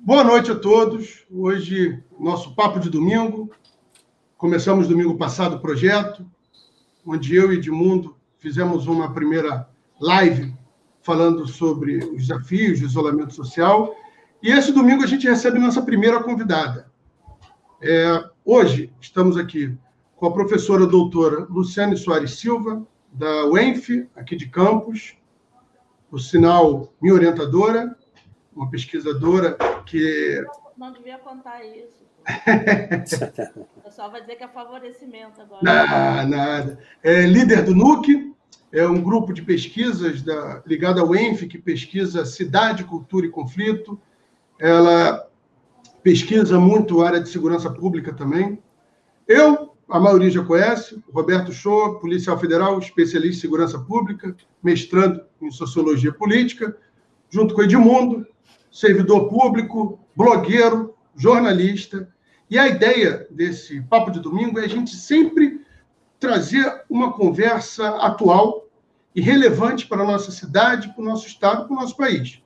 Boa noite a todos. Hoje, nosso papo de domingo. Começamos domingo passado o projeto, onde eu e Edmundo fizemos uma primeira live falando sobre os desafios de isolamento social. E esse domingo a gente recebe nossa primeira convidada. É, hoje estamos aqui com a professora doutora Luciane Soares Silva, da UENF, aqui de Campos, por sinal, minha orientadora, uma pesquisadora que. Não devia contar isso. o pessoal vai dizer que é favorecimento agora. Não, nada. É líder do NUC, é um grupo de pesquisas da, ligado ao ENF, que pesquisa cidade, cultura e conflito. Ela pesquisa muito a área de segurança pública também. Eu, a maioria já conhece, Roberto Shoa, policial federal, especialista em segurança pública, mestrando em sociologia política, junto com Edmundo, servidor público, blogueiro, jornalista. E a ideia desse papo de domingo é a gente sempre trazer uma conversa atual e relevante para a nossa cidade, para o nosso estado, para o nosso país.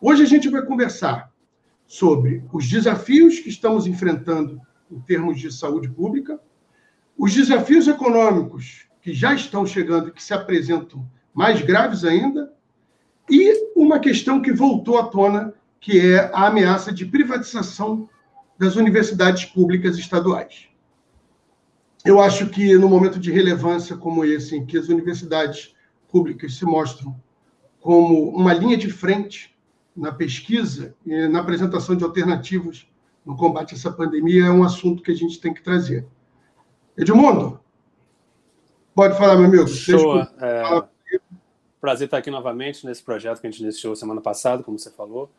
Hoje a gente vai conversar sobre os desafios que estamos enfrentando em termos de saúde pública, os desafios econômicos que já estão chegando e que se apresentam mais graves ainda, e uma questão que voltou à tona, que é a ameaça de privatização das universidades públicas estaduais. Eu acho que no momento de relevância como esse, em que as universidades públicas se mostram como uma linha de frente na pesquisa e na apresentação de alternativas no combate a essa pandemia, é um assunto que a gente tem que trazer. Edmundo, pode falar, meu amigo. Show. É... Prazer estar aqui novamente nesse projeto que a gente iniciou semana passada, como você falou.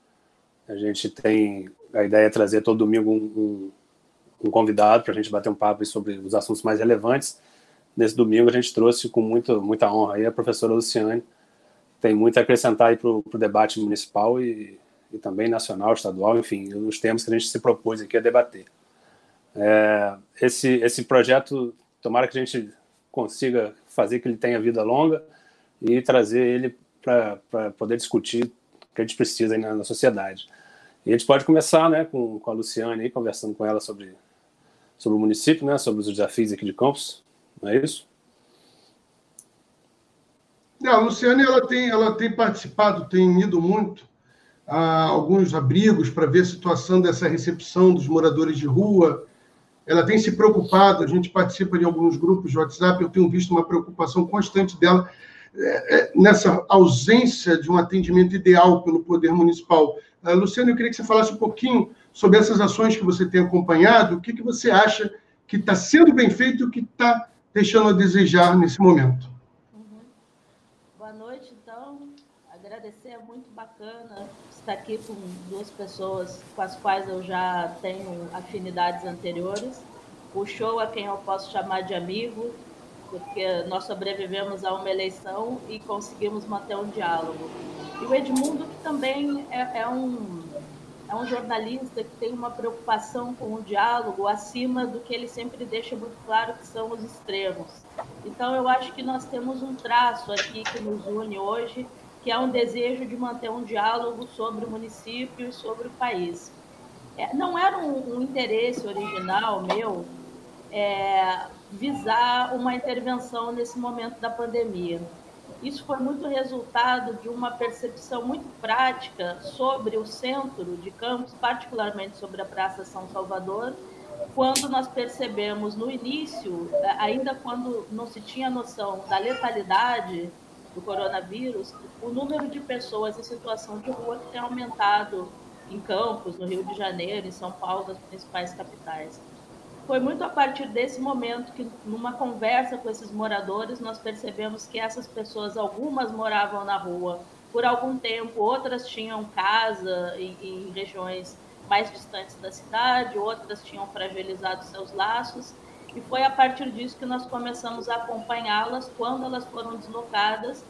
A gente tem a ideia de trazer todo domingo um, um, um convidado para a gente bater um papo sobre os assuntos mais relevantes. Nesse domingo a gente trouxe com muito, muita honra aí a professora Luciane. Tem muito a acrescentar para o debate municipal e, e também nacional, estadual, enfim, os temas que a gente se propôs aqui a debater. É, esse, esse projeto, tomara que a gente consiga fazer que ele tenha vida longa e trazer ele para poder discutir o que a gente precisa na, na, sociedade. E a gente pode começar né, com, com a Luciane, aí, conversando com ela sobre, sobre o município, né, sobre os desafios aqui de Campos, não é isso? Não, a Luciane ela tem, ela tem participado, tem ido muito a alguns abrigos para ver a situação dessa recepção dos moradores de rua, ela tem se preocupado, a gente participa de alguns grupos de WhatsApp, eu tenho visto uma preocupação constante dela é, é, nessa ausência de um atendimento ideal pelo Poder Municipal. Uh, Luciano, eu queria que você falasse um pouquinho sobre essas ações que você tem acompanhado, o que, que você acha que está sendo bem feito e o que está deixando a desejar nesse momento. Uhum. Boa noite, então. Agradecer, é muito bacana estar aqui com duas pessoas com as quais eu já tenho afinidades anteriores. O show a quem eu posso chamar de amigo, porque nós sobrevivemos a uma eleição e conseguimos manter um diálogo. E o Edmundo, que também é, é um, é um jornalista que tem uma preocupação com o diálogo acima do que ele sempre deixa muito claro que são os extremos. Então, eu acho que nós temos um traço aqui que nos une hoje, que é um desejo de manter um diálogo sobre o município e sobre o país. É, não era um, um, interesse original meu é, visar uma intervenção nesse momento da pandemia. Isso foi muito resultado de uma percepção muito prática sobre o centro de Campos, particularmente sobre a Praça São Salvador, quando nós percebemos no início, ainda quando não se tinha noção da letalidade do coronavírus, o número de pessoas em situação de rua que tem aumentado em Campos, no Rio de Janeiro, em São Paulo, nas principais capitais. Foi muito a partir desse momento que, numa conversa com esses moradores, nós percebemos que essas pessoas, algumas moravam na rua por algum tempo, outras tinham casa em, em regiões mais distantes da cidade, outras tinham fragilizado seus laços, e foi a partir disso que nós começamos a acompanhá-las quando elas foram deslocadas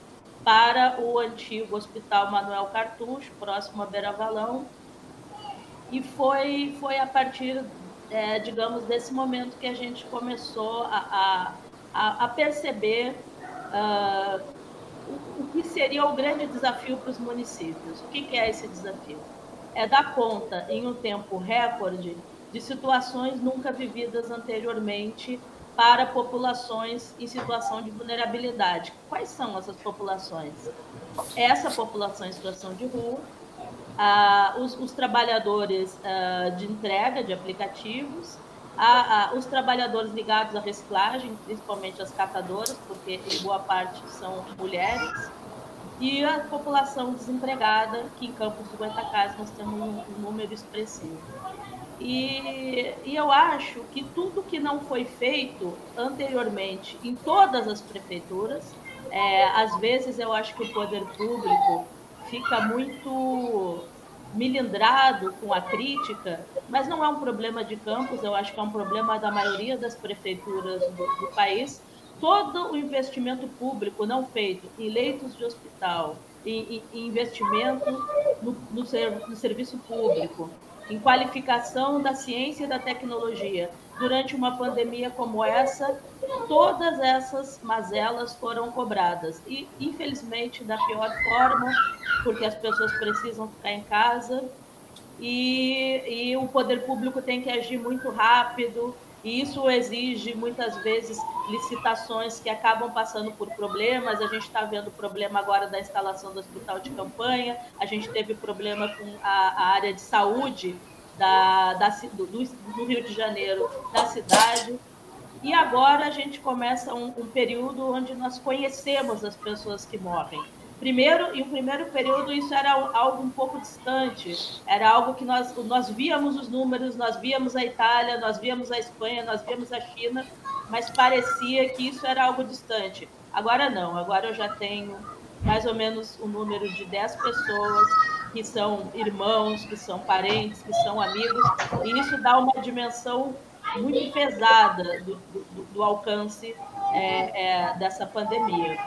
para o antigo Hospital Manuel Cartucho, próximo a Beira Valão. E foi, foi a partir é, digamos, desse momento que a gente começou a, a, a perceber uh, o, o, que seria o grande desafio para os municípios. O que, que é esse desafio? é dar conta, em um tempo recorde, de situações nunca vividas anteriormente para populações em situação de vulnerabilidade. Quais são essas populações? Essa população em situação de rua, os, os, trabalhadores de entrega de aplicativos, os trabalhadores ligados à reciclagem, principalmente as catadoras, porque em boa parte são mulheres, e a população desempregada, que em Campos do Goitacazes nós temos um, um número expressivo. E, e, eu acho que tudo que não foi feito anteriormente em todas as prefeituras, é, às vezes eu acho que o poder público fica muito milindrado com a crítica, mas não é um problema de Campos, eu acho que é um problema da maioria das prefeituras do, do país. Todo o investimento público não feito em leitos de hospital, em, em investimento no, no, no serviço público, em qualificação da ciência e da tecnologia. Durante uma pandemia como essa, todas essas mazelas foram cobradas. E, infelizmente, da pior forma, porque as pessoas precisam ficar em casa e, e o poder público tem que agir muito rápido, e isso exige muitas vezes licitações que acabam passando por problemas. A gente está vendo o problema agora da instalação do hospital de campanha, a gente teve problema com a, a área de saúde da, da do, do, Rio de Janeiro, da cidade. E agora a gente começa um, um período onde nós conhecemos as pessoas que morrem. Primeiro, em um primeiro período, isso era algo um pouco distante, era algo que nós, nós víamos os números, nós víamos a Itália, nós víamos a Espanha, nós víamos a China, mas parecia que isso era algo distante. Agora não, agora eu já tenho mais ou menos o um número de 10 pessoas que são irmãos, que são parentes, que são amigos, e isso dá uma dimensão muito pesada do, do, do alcance é, é, dessa pandemia.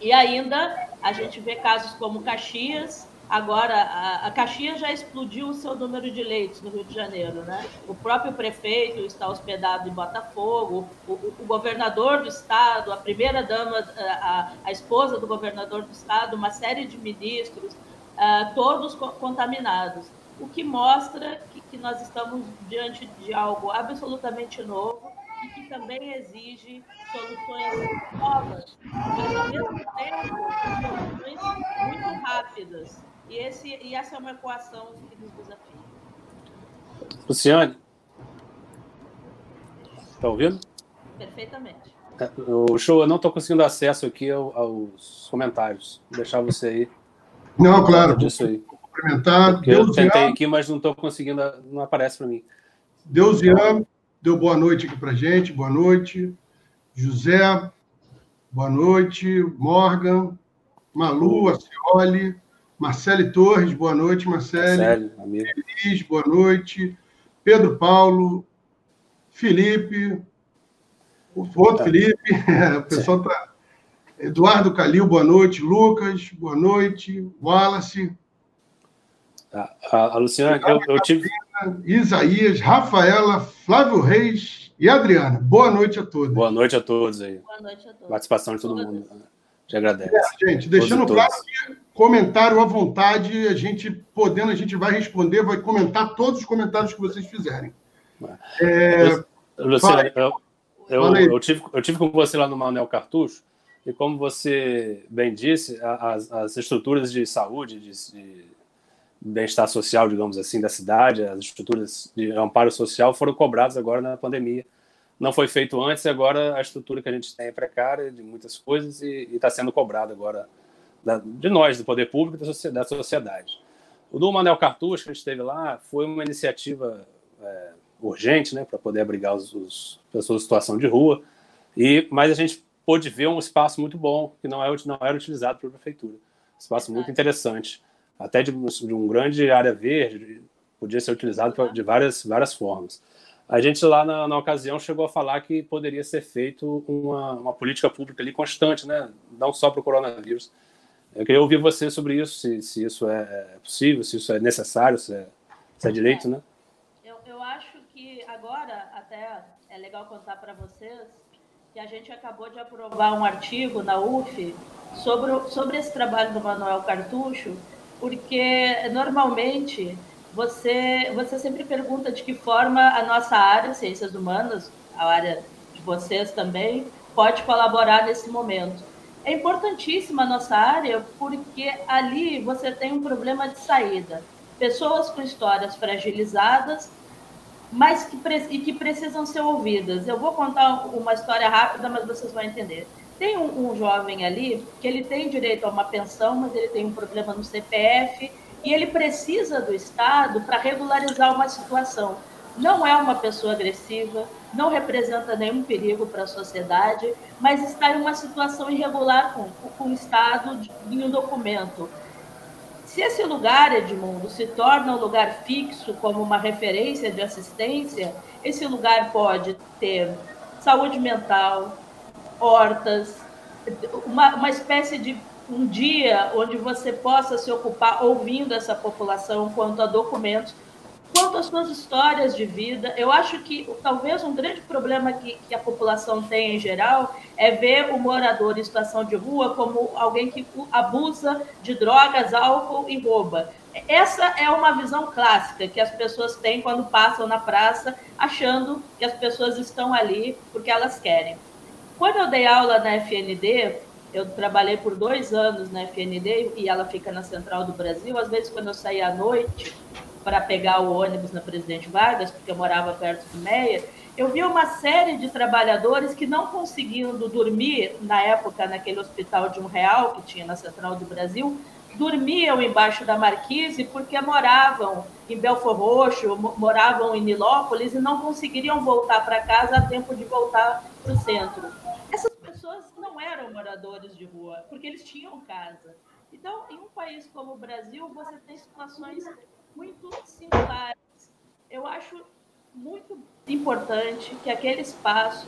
E ainda a gente vê casos como Caxias, agora a, a, Caxias já explodiu o seu número de leitos no Rio de Janeiro, né? O próprio prefeito está hospedado em Botafogo, o, o governador do estado, a primeira dama, a, a, esposa do governador do estado, uma série de ministros, uh, todos co contaminados, o que mostra que, que nós estamos diante de algo absolutamente novo e que também exige soluções novas, mas ao mesmo tempo soluções muito rápidas. E, esse, e essa é uma equação que nos desafia. Luciane, está ouvindo? Perfeitamente. É, o show, eu não estou conseguindo acesso aqui aos comentários. Vou deixar você aí. Não, claro. Disso aí. Cumprimentar. eu tentei aqui, mas não estou conseguindo, não aparece para mim. Deus Ian deu boa noite aqui para gente. Boa noite. José, boa noite. Morgan, Malu, Acioli, Marcele Torres, boa noite, Marcele. Marcele amigo. Feliz, boa noite. Pedro Paulo, Felipe, o outro é. Felipe, o pessoal está Eduardo Calil, boa noite. Lucas, boa noite. Wallace. A, a, a Luciana, eu, eu tive. Isaías, Rafaela, Flávio Reis e Adriana. Boa noite a todos. Boa noite a todos aí. Boa noite a todos. Participação de todo mundo. Te agradeço. É, gente, deixando claro que comentário à vontade, a gente podendo, a gente vai responder, vai comentar todos os comentários que vocês fizerem. É... Luciana, eu, eu, eu, tive, eu tive com você lá no Manuel Cartucho, e como você bem disse, as, as estruturas de saúde, de, de bem-estar social, digamos assim, da cidade, as estruturas de amparo social foram cobradas agora na pandemia. Não foi feito antes e agora a estrutura que a gente tem é precária de muitas coisas e está sendo cobrada agora da, de nós, do poder público e da sociedade. O do Manel Cartucho, que a gente teve lá, foi uma iniciativa é, urgente né, para poder abrigar os pessoas em situação de rua, e, mas a gente pôde ver um espaço muito bom, que não, é, não era utilizado pela prefeitura. Um espaço muito interessante. Até de, de um grande área verde, podia ser utilizado de várias, várias formas. A gente lá na, na, ocasião chegou a falar que poderia ser feito uma, uma política pública ali constante, né? não só para o coronavírus. Eu queria ouvir você sobre isso, se, se isso é, é possível, se isso é necessário, se é, se é direito, né? Eu, eu acho que agora até é legal contar para vocês que a gente acabou de aprovar um artigo na UF sobre, sobre esse trabalho do Manuel Cartucho, porque normalmente você, você sempre pergunta de que forma a nossa área, ciências humanas, a área de vocês também, pode colaborar nesse momento. É importantíssima a nossa área porque ali você tem um problema de saída. Pessoas com histórias fragilizadas, mas que, e que precisam ser ouvidas. Eu vou contar uma história rápida, mas vocês vão entender. Tem um, um jovem ali que ele tem direito a uma pensão, mas ele tem um problema no CPF e ele precisa do Estado para regularizar uma situação. Não é uma pessoa agressiva, não representa nenhum perigo para a sociedade, mas está em uma situação irregular com, com o Estado em um documento. Se esse lugar, Edmundo, se torna um lugar fixo como uma referência de assistência, esse lugar pode ter saúde mental, hortas, uma, uma espécie de um dia onde você possa se ocupar ouvindo essa população quanto a documentos, quanto às suas histórias de vida. Eu acho que talvez um grande problema que, que, a população tem em geral é ver o morador em situação de rua como alguém que abusa de drogas, álcool e rouba. Essa é uma visão clássica que as pessoas têm quando passam na praça, achando que as pessoas estão ali porque elas querem. Quando eu dei aula na FND, eu trabalhei por dois anos na FND e ela fica na Central do Brasil. Às vezes, quando eu saía à noite para pegar o ônibus na Presidente Vargas, porque eu morava perto do Meia, eu vi uma série de trabalhadores que não conseguindo dormir, na época, naquele hospital de um real que tinha na Central do Brasil, dormiam embaixo da marquise porque moravam em Belfor Roxo, moravam em Nilópolis e não conseguiriam voltar para casa a tempo de voltar para o centro. Essas pessoas não eram moradores de rua, porque eles tinham casa. Então, em um país como o Brasil, você tem situações muito singulares. Eu acho muito importante que aquele espaço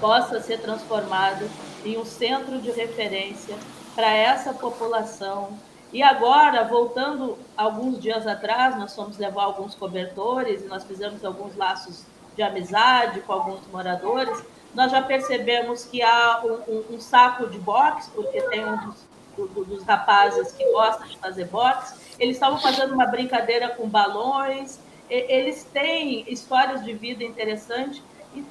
possa ser transformado em um centro de referência para essa população. E agora, voltando alguns dias atrás, nós fomos levar alguns cobertores e nós fizemos alguns laços de amizade com alguns moradores. Nós já percebemos que há um, um, um saco de boxe, porque tem um dos, dos rapazes que gosta de fazer boxe. Eles estavam fazendo uma brincadeira com balões. Eles têm histórias de vida interessantes.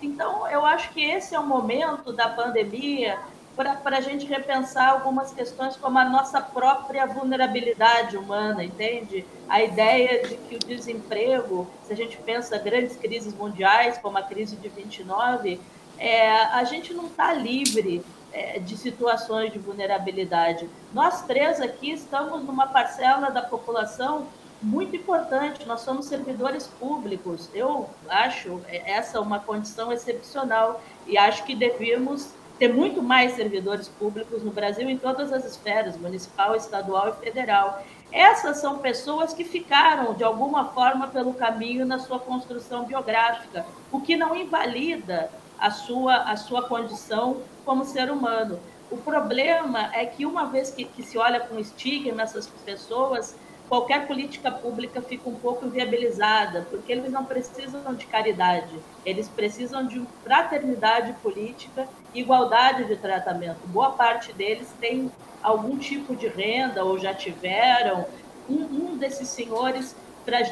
Então, eu acho que esse é o momento da pandemia para a gente repensar algumas questões como a nossa própria vulnerabilidade humana, entende? A ideia de que o desemprego, se a gente pensa grandes crises mundiais, como a crise de 29, é, a gente não está livre é, de situações de vulnerabilidade. Nós três aqui estamos numa parcela da população muito importante, nós somos servidores públicos. Eu acho essa uma condição excepcional e acho que devemos ter muito mais servidores públicos no Brasil em todas as esferas, municipal, estadual e federal. Essas são pessoas que ficaram, de alguma forma, pelo caminho na sua construção biográfica, o que não invalida a sua, a sua condição como ser humano. O problema é que, uma vez que, que se olha com estigma essas pessoas, qualquer política pública fica um pouco inviabilizada, porque eles não precisam de caridade, eles precisam de fraternidade política e igualdade de tratamento. Boa parte deles tem algum tipo de renda ou já tiveram. Um, um desses senhores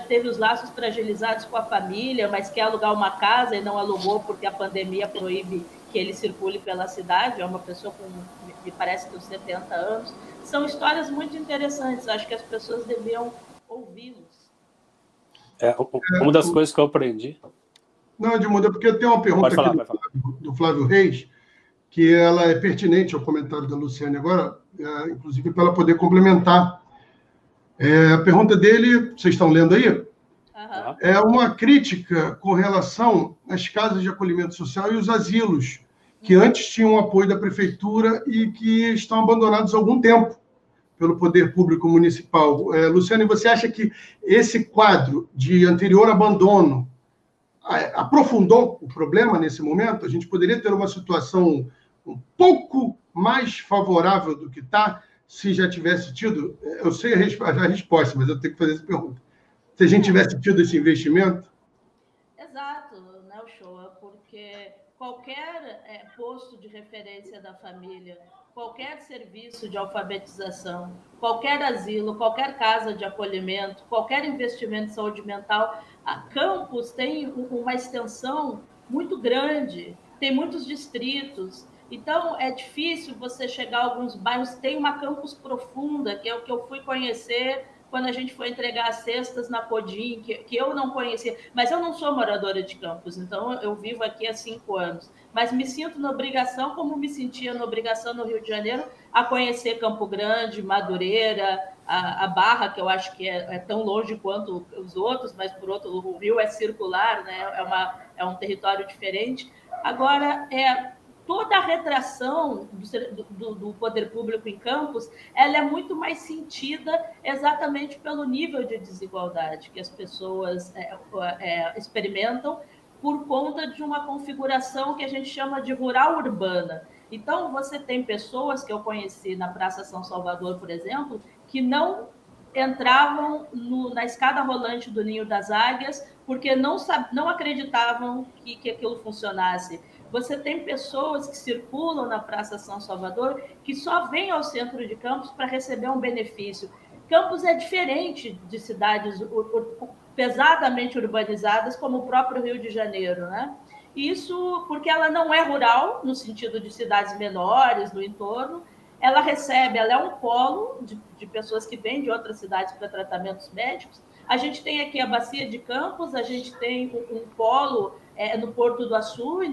teve os laços fragilizados com a família, mas quer alugar uma casa e não alugou porque a pandemia proíbe que ele circule pela cidade. É uma pessoa com, me parece que uns 70 anos são histórias muito interessantes. Acho que as pessoas deviam ouvi-los. É, uma das coisas que eu aprendi. Não, Edmundo, é porque tem uma pergunta falar, do, Flávio, do, Flávio Reis, que ela é pertinente ao comentário da Luciane agora, é, inclusive para ela poder complementar. É, a pergunta dele, vocês estão lendo aí? Uhum. É uma crítica com relação às casas de acolhimento social e os asilos que antes tinham apoio da prefeitura e que estão abandonados há algum tempo pelo poder público municipal. É, Luciane, você acha que esse quadro de anterior abandono aprofundou o problema nesse momento? A gente poderia ter uma situação um pouco mais favorável do que está se já tivesse tido? Eu sei a, resp a resposta, mas eu tenho que fazer essa pergunta. Se a gente tivesse tido esse investimento? Exato, né, Shoa, porque qualquer é, posto de referência da família qualquer serviço de alfabetização, qualquer asilo, qualquer casa de acolhimento, qualquer investimento em saúde mental, a Campos tem uma extensão muito grande, tem muitos distritos. Então, é difícil você chegar a alguns bairros. Tem uma campus profunda, que é o que eu fui conhecer quando a gente foi entregar as cestas na Podim, que, que eu não conhecia. Mas eu não sou moradora de Campos, então eu vivo aqui há cinco anos. Mas me sinto na obrigação, como me sentia na obrigação no Rio de Janeiro, a conhecer Campo Grande, Madureira, a, a Barra, que eu acho que é, é, tão longe quanto os outros, mas por outro, o Rio é circular, né? é, uma, é um território diferente. Agora, é, toda a retração do, do, do, poder público em campos, ela é muito mais sentida exatamente pelo nível de desigualdade que as pessoas é, é, experimentam por conta de uma configuração que a gente chama de rural urbana. Então, você tem pessoas que eu conheci na Praça São Salvador, por exemplo, que não entravam no, na escada rolante do Ninho das Águias porque não, não acreditavam que, que aquilo funcionasse você tem pessoas que circulam na Praça São Salvador que só vêm ao centro de Campos para receber um benefício. Campos é diferente de cidades pesadamente urbanizadas, como o próprio Rio de Janeiro, né? Isso porque ela não é rural, no sentido de cidades menores no entorno, ela recebe, ela é um polo de, de pessoas que vêm de outras cidades para tratamentos médicos. A gente tem aqui a Bacia de Campos, a gente tem um, um polo é, no Porto do Açu,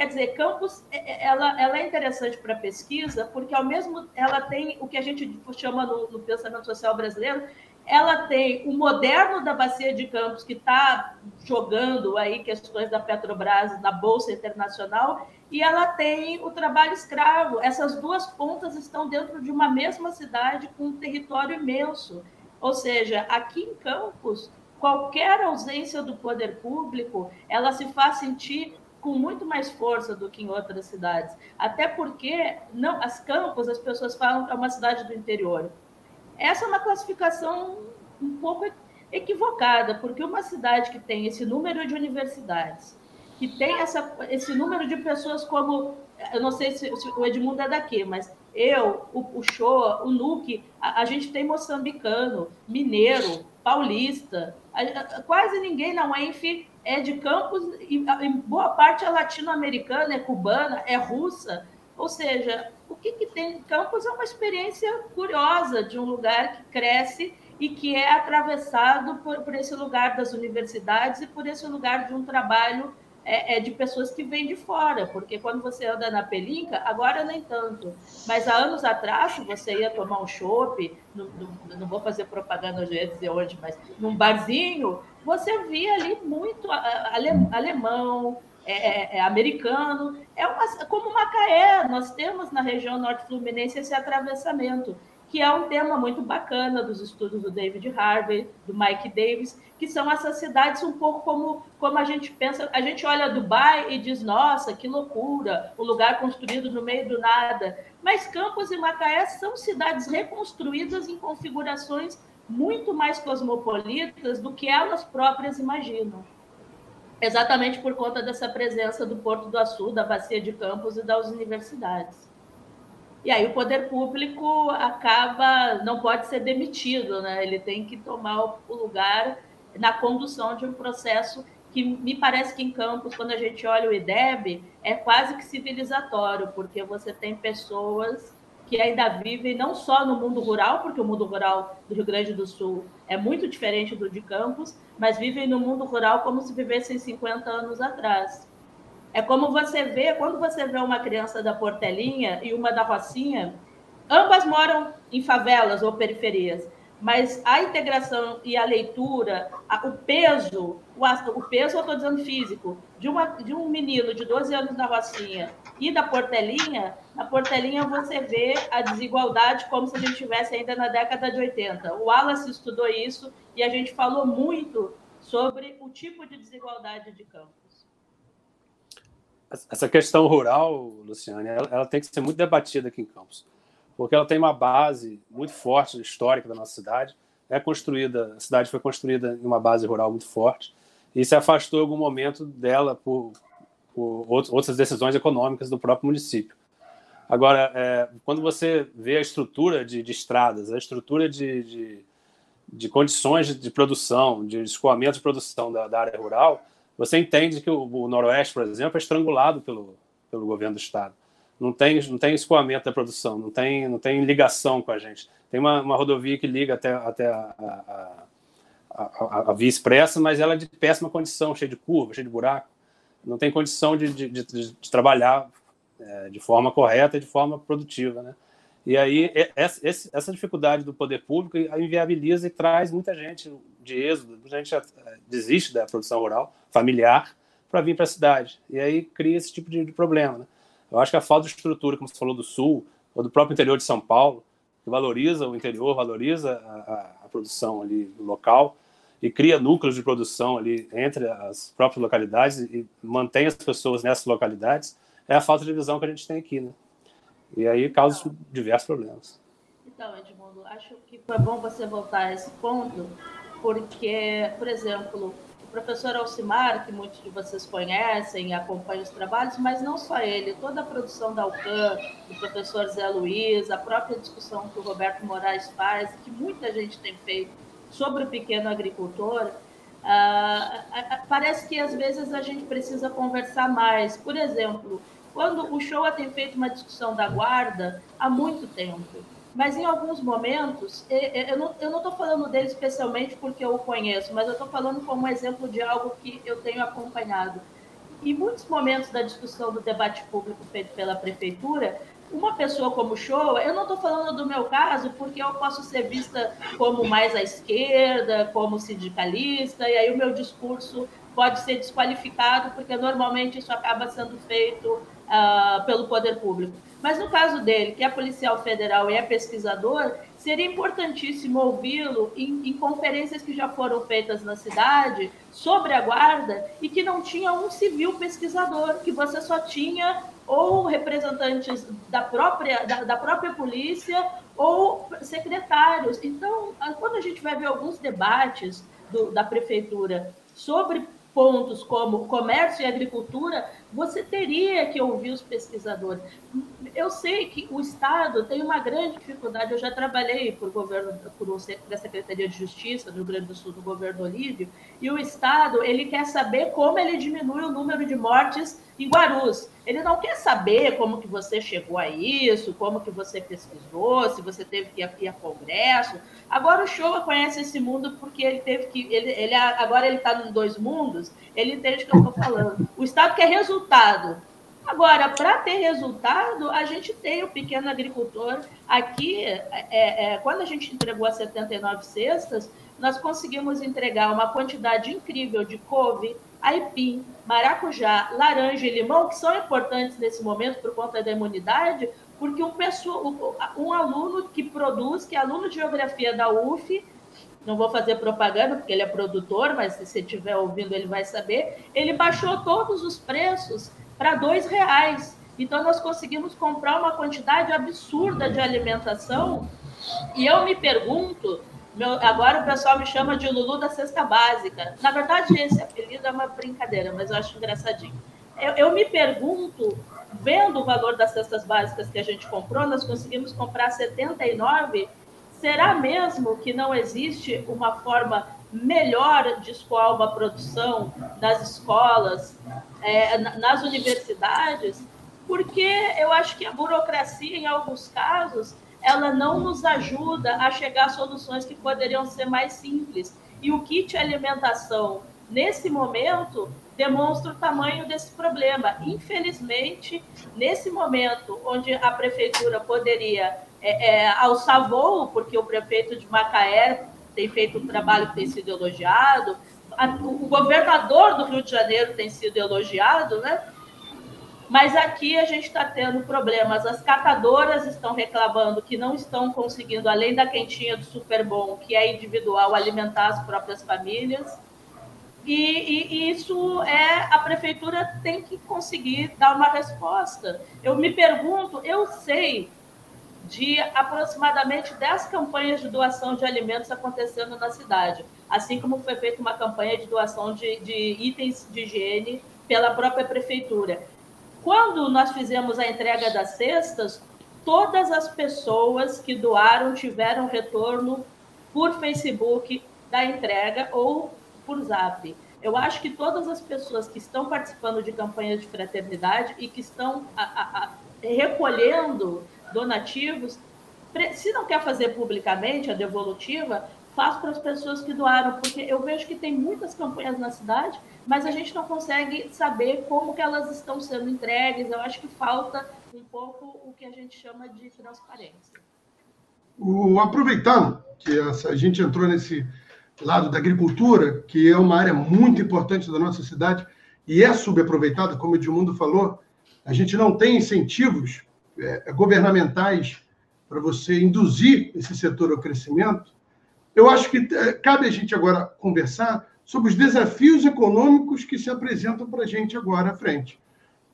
Quer dizer, Campos é, é, ela, ela é interessante para pesquisa porque ao mesmo ela tem o que a gente chama no, no pensamento social brasileiro, ela tem o moderno da bacia de Campos que está jogando aí questões da Petrobras na bolsa internacional e ela tem o trabalho escravo. Essas duas pontas estão dentro de uma mesma cidade com um território imenso. Ou seja, aqui em Campos, qualquer ausência do poder público, ela se faz sentir com muito mais força do que em outras cidades. Até porque não, as campos, as pessoas falam que é uma cidade do interior. Essa é uma classificação um pouco equivocada, porque uma cidade que tem esse número de universidades, que tem essa, esse número de pessoas como, eu não sei se, se o Edmundo é daqui, mas eu, o, o Shoa, o Nuke, a, a, gente tem moçambicano, mineiro, paulista, a, a, quase ninguém na UENF é de campos, e boa parte é latino-americana, é cubana, é russa. Ou seja, o que, que tem em Campos é uma experiência curiosa de um lugar que cresce e que é atravessado por, por esse lugar das universidades e por esse lugar de um trabalho é, é, de pessoas que vêm de fora, porque quando você anda na Pelinca, agora nem tanto, mas há anos atrás você ia tomar um chopp, não, não, não, vou fazer propaganda, onde, mas num barzinho, você via ali muito alemão, é, é, é, americano, é uma, como Macaé, nós temos na região norte fluminense esse atravessamento que é um tema muito bacana dos estudos do David Harvey, do Mike Davis, que são essas cidades um pouco como, como a gente pensa, a gente olha Dubai e diz, nossa, que loucura, o um lugar construído no meio do nada. Mas Campos e Macaé são cidades reconstruídas em configurações muito mais cosmopolitas do que elas próprias imaginam. Exatamente por conta dessa presença do Porto do Açu, da Bacia de Campos e das universidades. E aí o poder público acaba, não pode ser demitido, né? Ele tem que tomar o lugar na condução de um processo que me parece que em Campos, quando a gente olha o IDEB, é quase que civilizatório, porque você tem pessoas que ainda vivem não só no mundo rural, porque o mundo rural do Rio Grande do Sul é muito diferente do de Campos, mas vivem no mundo rural como se vivessem 50 anos atrás. É como você vê, quando você vê uma criança da Portelinha e uma da Rocinha, ambas moram em favelas ou periferias, mas a integração e a leitura, a, o peso, o, o peso eu estou dizendo físico, de, uma, de um menino de 12 anos na Rocinha e da Portelinha, na Portelinha você vê a desigualdade como se a gente estivesse ainda na década de 80. O Wallace estudou isso e a gente falou muito sobre o tipo de desigualdade de campo essa questão rural, Luciane, ela, ela, tem que ser muito debatida aqui em Campos, porque ela tem uma base muito forte histórica da nossa cidade. É construída, a cidade foi construída em uma base rural muito forte e se afastou em algum momento dela por, por outras decisões econômicas do próprio município. Agora, é, quando você vê a estrutura de, de estradas, a estrutura de, de, de, condições de produção, de escoamento de produção da, da área rural, você entende que o, o, Noroeste, por exemplo, é estrangulado pelo, pelo governo do Estado. Não tem, não tem escoamento da produção, não tem, não tem ligação com a gente. Tem uma, uma rodovia que liga até, até a, a, a, a via expressa, mas ela é de péssima condição, cheia de curva, cheia de buraco. Não tem condição de, de, de, de trabalhar é, de forma correta e de forma produtiva. Né? E aí, essa dificuldade do poder público inviabiliza e traz muita gente de êxodo, muita gente é, desiste da produção rural, familiar, para vir para a cidade. E aí cria esse tipo de, problema. Né? Eu acho que a falta de estrutura, como você falou, do Sul, ou do próprio interior de São Paulo, que valoriza o interior, valoriza a, a, produção ali local e cria núcleos de produção ali entre as próprias localidades e mantém as pessoas nessas localidades, é a falta de visão que a gente tem aqui, né? E aí causa então, diversos problemas. Então, Edmundo, acho que foi bom você voltar a esse ponto, porque, por exemplo, professor Alcimar, que muitos de vocês conhecem e acompanham os trabalhos, mas não só ele, toda a produção da UCAM, do professor Zé Luiz, a própria discussão que o Roberto Moraes faz, que muita gente tem feito sobre o pequeno agricultor, uh, parece que às vezes a gente precisa conversar mais. Por exemplo, quando o Showa tem feito uma discussão da guarda há muito tempo, mas em alguns momentos, eu não estou falando dele especialmente porque eu o conheço, mas eu estou falando como exemplo de algo que eu tenho acompanhado. Em muitos momentos da discussão do debate público feito pela prefeitura, uma pessoa como Showa, eu não estou falando do meu caso, porque eu posso ser vista como mais à esquerda, como sindicalista, e aí o meu discurso pode ser desqualificado, porque normalmente isso acaba sendo feito uh, pelo poder público. Mas no caso dele, que é policial federal e é pesquisador, seria importantíssimo ouvi-lo em, em, conferências que já foram feitas na cidade sobre a guarda e que não tinha um civil pesquisador, que você só tinha ou representantes da própria, da, da própria polícia ou secretários. Então, quando a gente vai ver alguns debates do, da prefeitura sobre pontos como comércio e agricultura, você teria que ouvir os pesquisadores. Eu sei que o Estado tem uma grande dificuldade. Eu já trabalhei por governo, por a Secretaria de Justiça do Rio Grande do Sul, do governo Olívio, e o Estado ele quer saber como ele diminui o número de mortes em Guarus. Ele não quer saber como que você chegou a isso, como que você pesquisou, se você teve que ir a congresso. Agora o Showa conhece esse mundo porque ele teve que. Ele, ele agora ele está nos dois mundos, ele entende o que eu estou falando. O Estado quer resultado. Agora, para ter resultado, a gente tem o pequeno agricultor. Aqui, é, é, quando a gente entregou as 79 cestas, nós conseguimos entregar uma quantidade incrível de couve, aipim, maracujá, laranja e limão, que são importantes nesse momento por conta da imunidade, porque um, pessoa, um aluno que produz, que é aluno de geografia da UF, não vou fazer propaganda porque ele é produtor, mas se você estiver ouvindo ele vai saber, ele baixou todos os preços para dois reais. Então nós conseguimos comprar uma quantidade absurda de alimentação. E eu me pergunto meu, agora o pessoal me chama de Lulu da Cesta Básica. Na verdade, esse apelido é uma brincadeira, mas eu acho engraçadinho. Eu, eu me pergunto, vendo o valor das cestas básicas que a gente comprou, nós conseguimos comprar 79. Será mesmo que não existe uma forma melhor de escoar uma produção nas escolas, é, nas universidades? Porque eu acho que a burocracia, em alguns casos, ela não nos ajuda a chegar a soluções que poderiam ser mais simples. E o kit alimentação, nesse momento, demonstra o tamanho desse problema. Infelizmente, nesse momento, onde a prefeitura poderia é, é, alçar voo, porque o prefeito de Macaé tem feito um trabalho que tem sido elogiado, a, o governador do Rio de Janeiro tem sido elogiado, né? Mas aqui a gente está tendo problemas. As catadoras estão reclamando que não estão conseguindo, além da quentinha do Super Bom, que é individual, alimentar as próprias famílias. E, e, e, isso é a prefeitura tem que conseguir dar uma resposta. Eu me pergunto, eu sei de aproximadamente 10 campanhas de doação de alimentos acontecendo na cidade, assim como foi feita uma campanha de doação de, de itens de higiene pela própria prefeitura Quando nós fizemos a entrega das cestas, todas as pessoas que doaram tiveram retorno por Facebook da entrega ou por Zap. Eu acho que todas as pessoas que estão participando de campanhas de fraternidade e que estão a, a, a, recolhendo donativos, se não quer fazer publicamente a devolutiva, faz para as pessoas que doaram, porque eu vejo que tem muitas campanhas na cidade, mas a gente não consegue saber como que elas estão sendo entregues. Eu acho que falta um pouco o que a gente chama de transparência. O, aproveitando que a gente entrou nesse lado da agricultura, que é uma área muito importante da nossa cidade e é subaproveitada, como o Edmundo falou, a gente não tem incentivos é, governamentais para você induzir esse setor ao crescimento. Eu acho que é, cabe a gente agora conversar sobre os desafios econômicos que se apresentam para a gente agora à frente.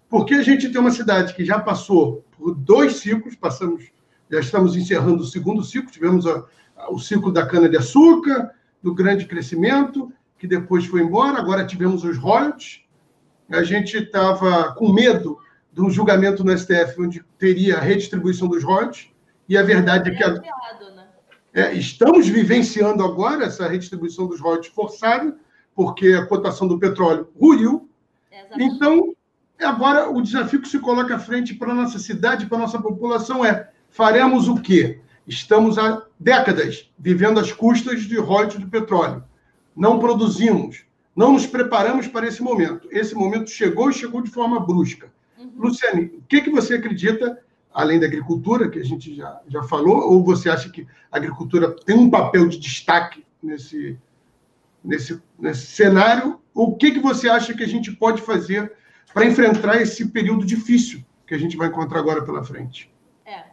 Porque a gente tem uma cidade que já passou por dois ciclos, passamos, já estamos encerrando o segundo ciclo, tivemos a, a, o ciclo da cana-de-açúcar, do grande crescimento, que depois foi embora, agora tivemos os royalties. A gente estava com medo de um julgamento no STF onde teria a redistribuição dos royalties, e a verdade é que a? É, estamos vivenciando agora essa redistribuição dos royalties forçada, porque a cotação do petróleo ruiu. Então, agora o desafio que se coloca à frente para a nossa cidade, para a nossa população é: faremos o quê? Estamos há décadas vivendo às custas de royalties do petróleo. Não produzimos, não nos preparamos para esse momento. Esse momento chegou e chegou de forma brusca. Uhum. Luciane, o que, que você acredita, além da agricultura, que a gente já, já falou, ou você acha que a agricultura tem um papel de destaque nesse, nesse, nesse cenário? O que, que você acha que a gente pode fazer para enfrentar esse período difícil que a gente vai encontrar agora pela frente? É,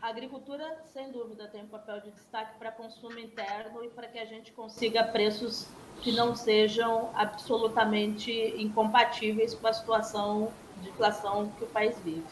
a agricultura, sem dúvida, tem um papel de destaque para consumo interno e para que a gente consiga preços que não sejam absolutamente incompatíveis com a situação de inflação que o país vive.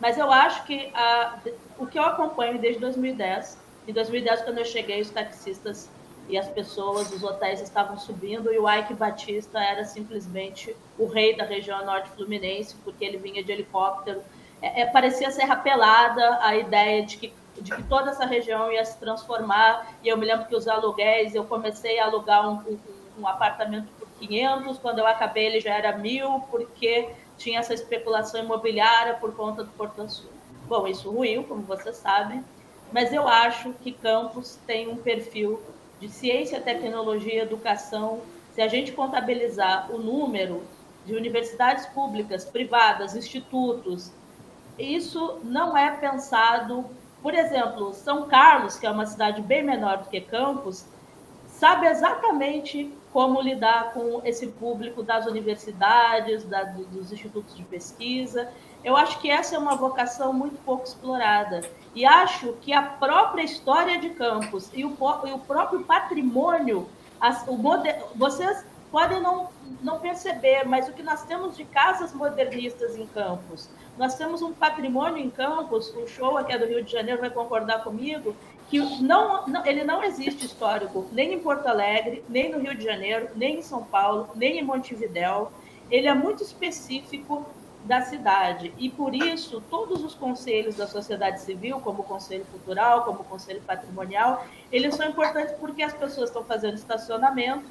Mas eu acho que a, o que eu acompanho desde 2010, em 2010, quando eu cheguei, os taxistas e as pessoas, os hotéis estavam subindo, e o Ike Batista era simplesmente o rei da região norte fluminense, porque ele vinha de helicóptero. É, é, parecia ser rapelada a ideia de que, de que toda essa região ia se transformar, e eu me lembro que os aluguéis, eu comecei a alugar um, um, um apartamento por 500, quando eu acabei ele já era mil, porque tinha essa especulação imobiliária por conta do Porto Sul. Bom, isso ruiu, como você sabe, mas eu acho que Campos tem um perfil de ciência, tecnologia, educação. Se a gente contabilizar o número de universidades públicas, privadas, institutos, isso não é pensado. Por exemplo, São Carlos, que é uma cidade bem menor do que Campos, sabe exatamente como lidar com esse público das universidades, da, dos institutos de pesquisa. Eu acho que essa é uma vocação muito pouco explorada. E acho que a própria história de campus e o, e o próprio patrimônio, as, o moder, vocês podem não, não perceber, mas o que nós temos de casas modernistas em campos, nós temos um patrimônio em campos, o show aqui é do Rio de Janeiro vai concordar comigo, que não, não, ele não existe histórico nem em Porto Alegre, nem no Rio de Janeiro, nem em São Paulo, nem em Montevidéu. Ele é muito específico da cidade e por isso todos os conselhos da sociedade civil, como o conselho cultural, como o conselho patrimonial, eles são importantes porque as pessoas estão fazendo estacionamento.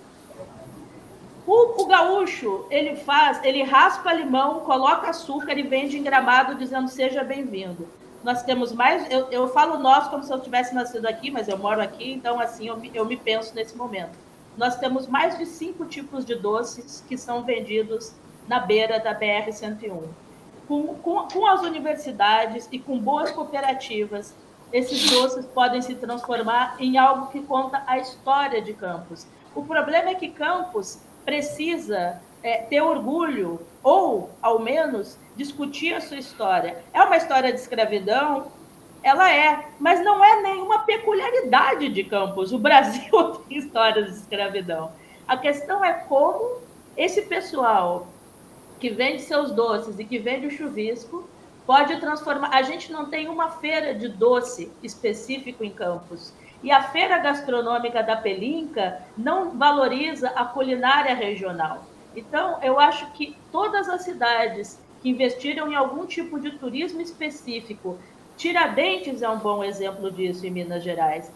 O, o gaúcho ele faz, ele raspa limão, coloca açúcar e vende em Gramado dizendo seja bem-vindo nós temos mais. Eu, eu falo nós como se eu tivesse nascido aqui, mas eu moro aqui, então assim eu, eu me penso nesse momento. Nós temos mais de cinco tipos de doces que são vendidos na beira da BR-101. Com, com, com as universidades e com boas cooperativas, esses doces podem se transformar em algo que conta a história de Campos. O problema é que Campos precisa é, ter orgulho, ou, ao menos, discutir a sua história. É uma história de escravidão? Ela é, mas não é nenhuma peculiaridade de Campos. O Brasil tem histórias de escravidão. A questão é como esse pessoal que vende seus doces e que vende o chuvisco pode transformar. A gente não tem uma feira de doce específico em Campos. E a feira gastronômica da Pelinca não valoriza a culinária regional. Então, eu acho que todas as cidades que investiram em algum tipo de turismo específico. Tiradentes é um bom exemplo disso em Minas Gerais.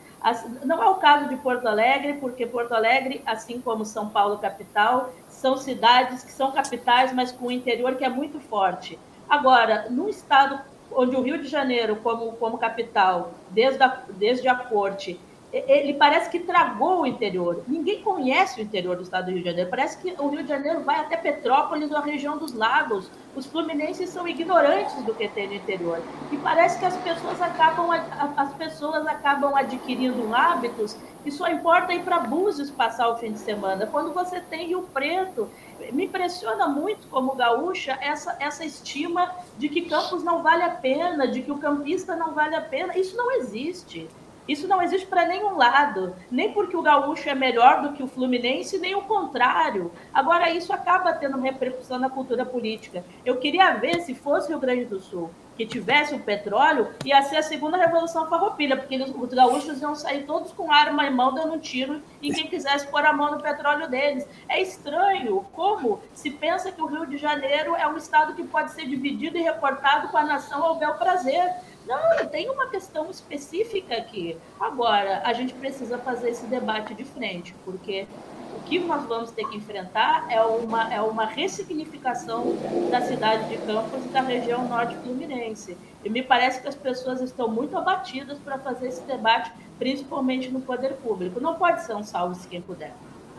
Não é o caso de Porto Alegre, porque Porto Alegre, assim como São Paulo capital, são cidades que são capitais, mas com o interior que é muito forte. Agora, num estado onde o Rio de Janeiro, como, como capital, desde a, desde a corte, ele parece que tragou o interior. Ninguém conhece o interior do estado do Rio de Janeiro. Parece que o Rio de Janeiro vai até Petrópolis ou a região dos lagos. Os fluminenses são ignorantes do que tem no interior. E parece que as pessoas acabam, as pessoas acabam adquirindo hábitos que só importa ir para Búzios passar o fim de semana. Quando você tem Rio Preto, me impressiona muito como gaúcha essa, essa estima de que Campos não vale a pena, de que o campista não vale a pena. Isso não existe. Isso não existe para nenhum lado, nem porque o gaúcho é melhor do que o fluminense, nem o contrário. Agora, isso acaba tendo repercussão na cultura política. Eu queria ver se fosse Rio Grande do Sul, que tivesse o petróleo, ia ser a segunda revolução farroupilha, porque os gaúchos iam sair todos com arma em mão dando um tiro em quem quisesse pôr a mão no petróleo deles. É estranho como se pensa que o Rio de Janeiro é um estado que pode ser dividido e reportado com a nação ao bel prazer. Não, tem uma questão específica aqui. Agora, a gente precisa fazer esse debate de frente, porque o que nós vamos ter que enfrentar é uma, é uma ressignificação da cidade de Campos e da região norte fluminense. E me parece que as pessoas estão muito abatidas para fazer esse debate, principalmente no poder público. Não pode ser um salve-se quem puder.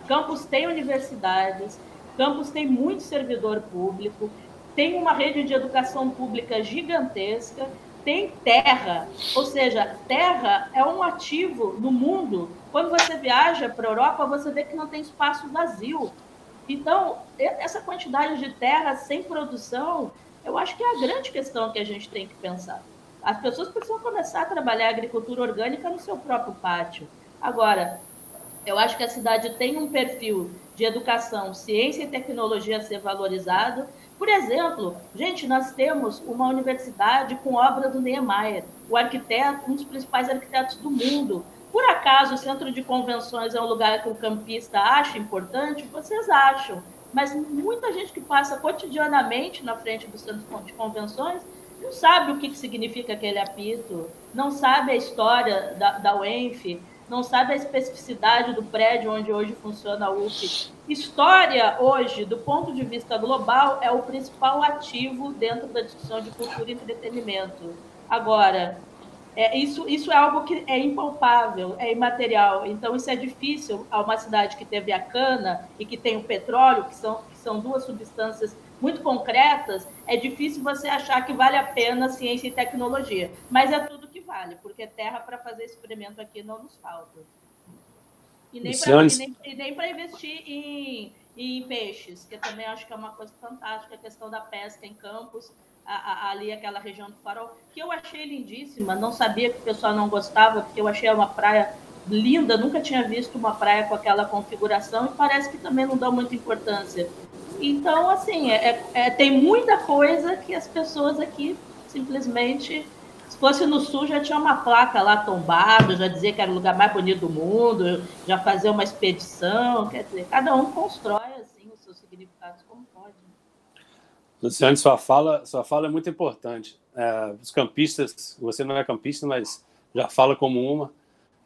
Campos tem universidades, Campos tem muito servidor público, tem uma rede de educação pública gigantesca tem terra, ou seja, terra é um ativo no mundo. Quando você viaja para a Europa, você vê que não tem espaço vazio. Então, essa quantidade de terra sem produção, eu acho que é a grande questão que a gente tem que pensar. As pessoas precisam começar a trabalhar a agricultura orgânica no seu próprio pátio. Agora, eu acho que a cidade tem um perfil de educação, ciência e tecnologia a ser valorizado, por exemplo, gente, nós temos uma universidade com obra do Niemeyer, o arquiteto, um dos principais arquitetos do mundo. Por acaso o centro de convenções é um lugar que o campista acha importante? Vocês acham. Mas muita gente que passa cotidianamente na frente do centro de convenções não sabe o que significa aquele apito, não sabe a história da, da UENF, não sabe a especificidade do prédio onde hoje funciona a UF. História, hoje, do ponto de vista global, é o principal ativo dentro da discussão de cultura e entretenimento. Agora, é, isso, isso é algo que é impalpável, é imaterial. Então, isso é difícil a uma cidade que teve a cana e que tem o petróleo, que são, que são duas substâncias muito concretas, é difícil você achar que vale a pena ciência e tecnologia. Mas é tudo vale, porque terra para fazer experimento aqui não nos falta. E nem para investir em, em, peixes, que eu também acho que é uma coisa fantástica, a questão da pesca em campos, a, a, ali aquela região do farol, que eu achei lindíssima, não sabia que o pessoal não gostava, porque eu achei uma praia linda, nunca tinha visto uma praia com aquela configuração e parece que também não dá muita importância. Então, assim, é, é, tem muita coisa que as pessoas aqui simplesmente se fosse no sul, já tinha uma placa lá tombada, já dizia que era o lugar mais bonito do mundo, já fazia uma expedição. Quer dizer, cada um constrói assim, os seus significados como pode. Luciane, sua fala, sua fala é muito importante. É, os campistas, você não é campista, mas já fala como uma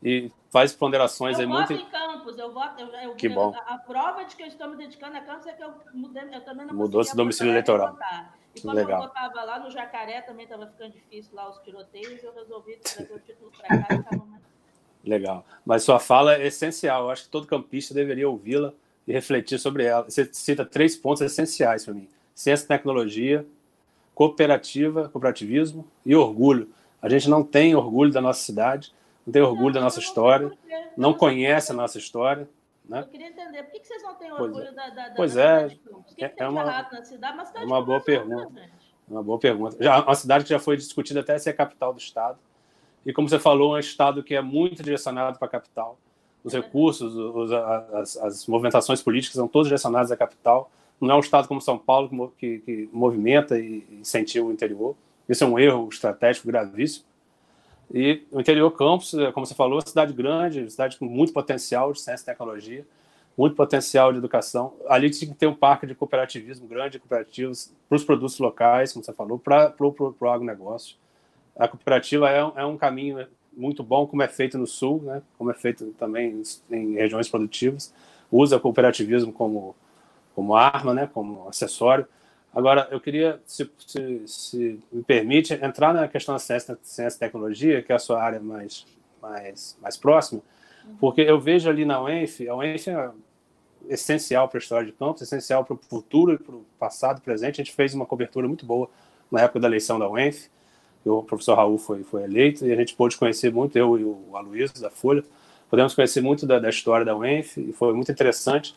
e faz ponderações eu aí muito. Eu voto em Campos, eu voto. Eu, eu, que bom. A, a, prova de que eu estou me dedicando a Campos é que eu, mudei, eu também não Mudou esse domicílio eleitoral. Votar. E quando Legal. eu votava lá no Jacaré, também estava ficando difícil lá os tiroteios, eu resolvi trazer o título para cá e estava mais. Legal. Mas sua fala é essencial. Eu acho que todo campista deveria ouvi-la e refletir sobre ela. Você cita três pontos essenciais para mim: ciência e tecnologia, cooperativa, cooperativismo e orgulho. A gente não tem orgulho da nossa cidade, não tem orgulho não, da nossa história, não, não conhece a nossa história. Né? Eu queria entender, por que, vocês não têm orgulho pois é. da, da, pois é, é, é, é uma, cidade? Uma, cidade é uma boa pergunta. Né, uma boa pergunta. Já, uma cidade que já foi discutida até ser a capital do Estado. E como você falou, é um Estado que é muito direcionado para a capital. Os é. recursos, os, as, as, movimentações políticas são todas direcionadas à capital. Não é um Estado como São Paulo que, que movimenta e incentiva o interior. Isso é um erro estratégico gravíssimo. E o interior Campos, como você falou, é cidade grande, cidade com muito potencial de ciência e tecnologia. muito potencial de educação. Ali tinha que ter um parque de cooperativismo grande, de cooperativos, para os produtos locais, como você falou, para o agronegócio. A cooperativa é, é um caminho muito bom, como é feito no Sul, né? como é feito também em regiões produtivas. Usa o cooperativismo como, como arma, né? como acessório. Agora, eu queria, se, se, se, me permite, entrar na questão da ciência, ciência e tecnologia, que é a sua área mais, mais, mais próxima, porque eu vejo ali na UENF, a UENF é essencial para a história de campos, essencial para o futuro para o passado presente. A gente fez uma cobertura muito boa na época da eleição da UENF, o professor Raul foi, foi eleito, e a gente pôde conhecer muito, eu e o Aloysio da Folha, podemos conhecer muito da, da história da UENF, e foi muito interessante.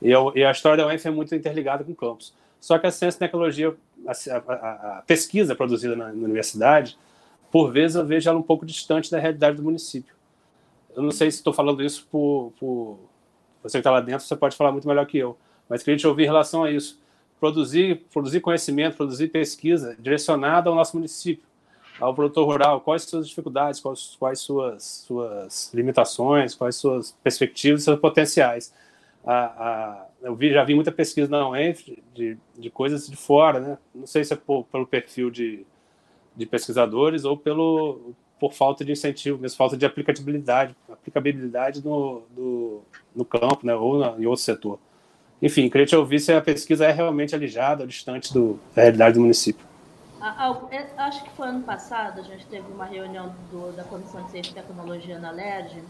E, eu, e, a história da UENF é muito interligada com campos. Só que a ciência e tecnologia, a, a, a pesquisa produzida na, na, universidade, por vezes eu vejo ela um pouco distante da realidade do município. Eu não sei se estou falando isso por, por você que está lá dentro, você pode falar muito melhor que eu, mas queria te ouvir em relação a isso. Produzir, produzir conhecimento, produzir pesquisa direcionada ao nosso município, ao produtor rural, quais suas dificuldades, quais, quais suas, suas limitações, quais suas perspectivas, seus potenciais. A, a, eu vi, já vi muita pesquisa na UENF de, de coisas de fora, né? Não sei se é por, pelo perfil de, de pesquisadores ou pelo, por falta de incentivo, mesmo falta de aplicabilidade, aplicabilidade no, do, no campo, né, ou na, em outro setor. Enfim, queria te ouvir se a pesquisa é realmente alijada ou distante do, da realidade do município. É, acho que foi ano passado, a gente teve uma reunião do, da Comissão de Ciência e Tecnologia na LERJ,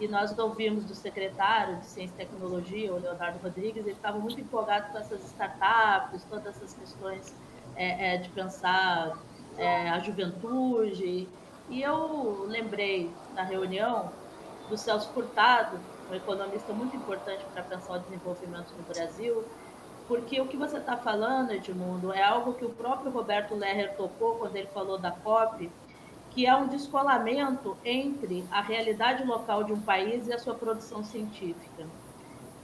e nós ouvimos do secretário de Ciência e Tecnologia, o Leonardo Rodrigues, ele estava muito empolgado com essas startups, todas essas questões é, é, de pensar é, a juventude, e eu lembrei na reunião do Celso Furtado, um economista muito importante para pensar o desenvolvimento no Brasil, porque o que você está falando, Edmundo, é algo que o próprio Roberto Lerrer tocou quando ele falou da COP, que é um descolamento entre a realidade local de um país e a sua produção científica.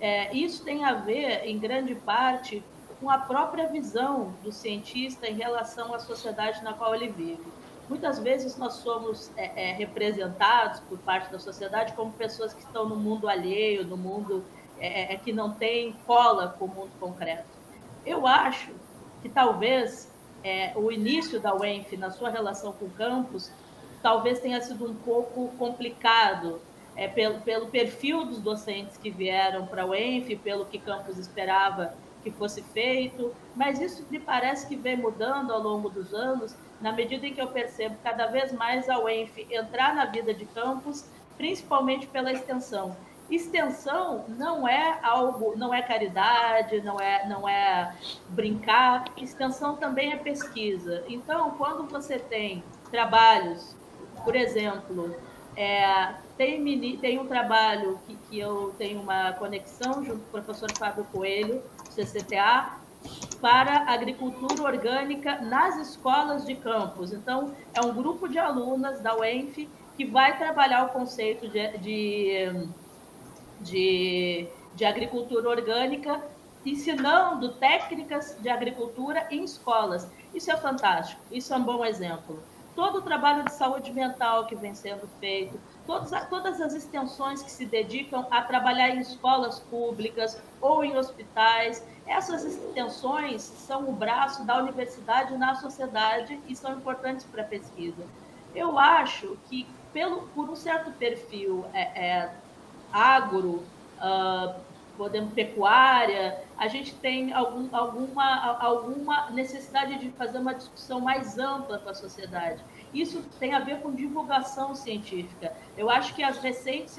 É, isso tem a ver, em grande parte, com a própria visão do cientista em relação à sociedade na qual ele vive. Muitas vezes nós somos é, é, representados por parte da sociedade como pessoas que estão no mundo alheio, no mundo é, é, que não tem cola com o mundo concreto. Eu acho que talvez é, o início da UENF na sua relação com o campus talvez tenha sido um pouco complicado é, pelo, pelo perfil dos docentes que vieram para a UENF, pelo que campus esperava que fosse feito, mas isso me parece que vem mudando ao longo dos anos na medida em que eu percebo cada vez mais a UENF entrar na vida de campus, principalmente pela extensão. Extensão não é algo, não é caridade, não é, não é brincar. Extensão também é pesquisa. Então, quando você tem trabalhos, por exemplo, é, tem, tem um trabalho que, que eu tenho uma conexão junto com o professor Fábio Coelho, CCTA, para agricultura orgânica nas escolas de campus. Então, é um grupo de alunas da UENF que vai trabalhar o conceito de, de, de, de agricultura orgânica, ensinando técnicas de agricultura em escolas. Isso é fantástico, isso é um bom exemplo. Todo o trabalho de saúde mental que vem sendo feito, todas, todas as extensões que se dedicam a trabalhar em escolas públicas ou em hospitais, essas extensões são o braço da universidade na sociedade e são importantes para a pesquisa. Eu acho que, pelo, por um certo perfil é, é, agro, uh, podemos pecuária, a gente tem algum, alguma, alguma necessidade de fazer uma discussão mais ampla com a sociedade. Isso tem a ver com divulgação científica. Eu acho que recentes,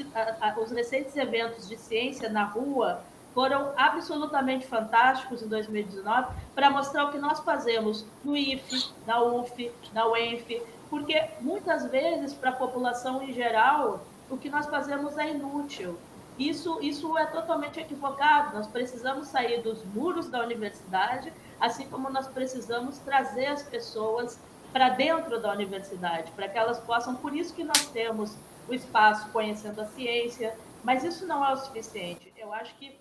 os recentes eventos de ciência na rua foram absolutamente fantásticos em 2019 para mostrar o que nós fazemos no IFE, na UF, na UENF, porque muitas vezes para a população em geral o que nós fazemos é inútil. Isso, isso é totalmente equivocado. Nós precisamos sair dos muros da universidade, assim como nós precisamos trazer as pessoas para dentro da universidade, para que elas possam. Por isso que nós temos o espaço conhecendo a ciência, mas isso não é o suficiente. Eu acho que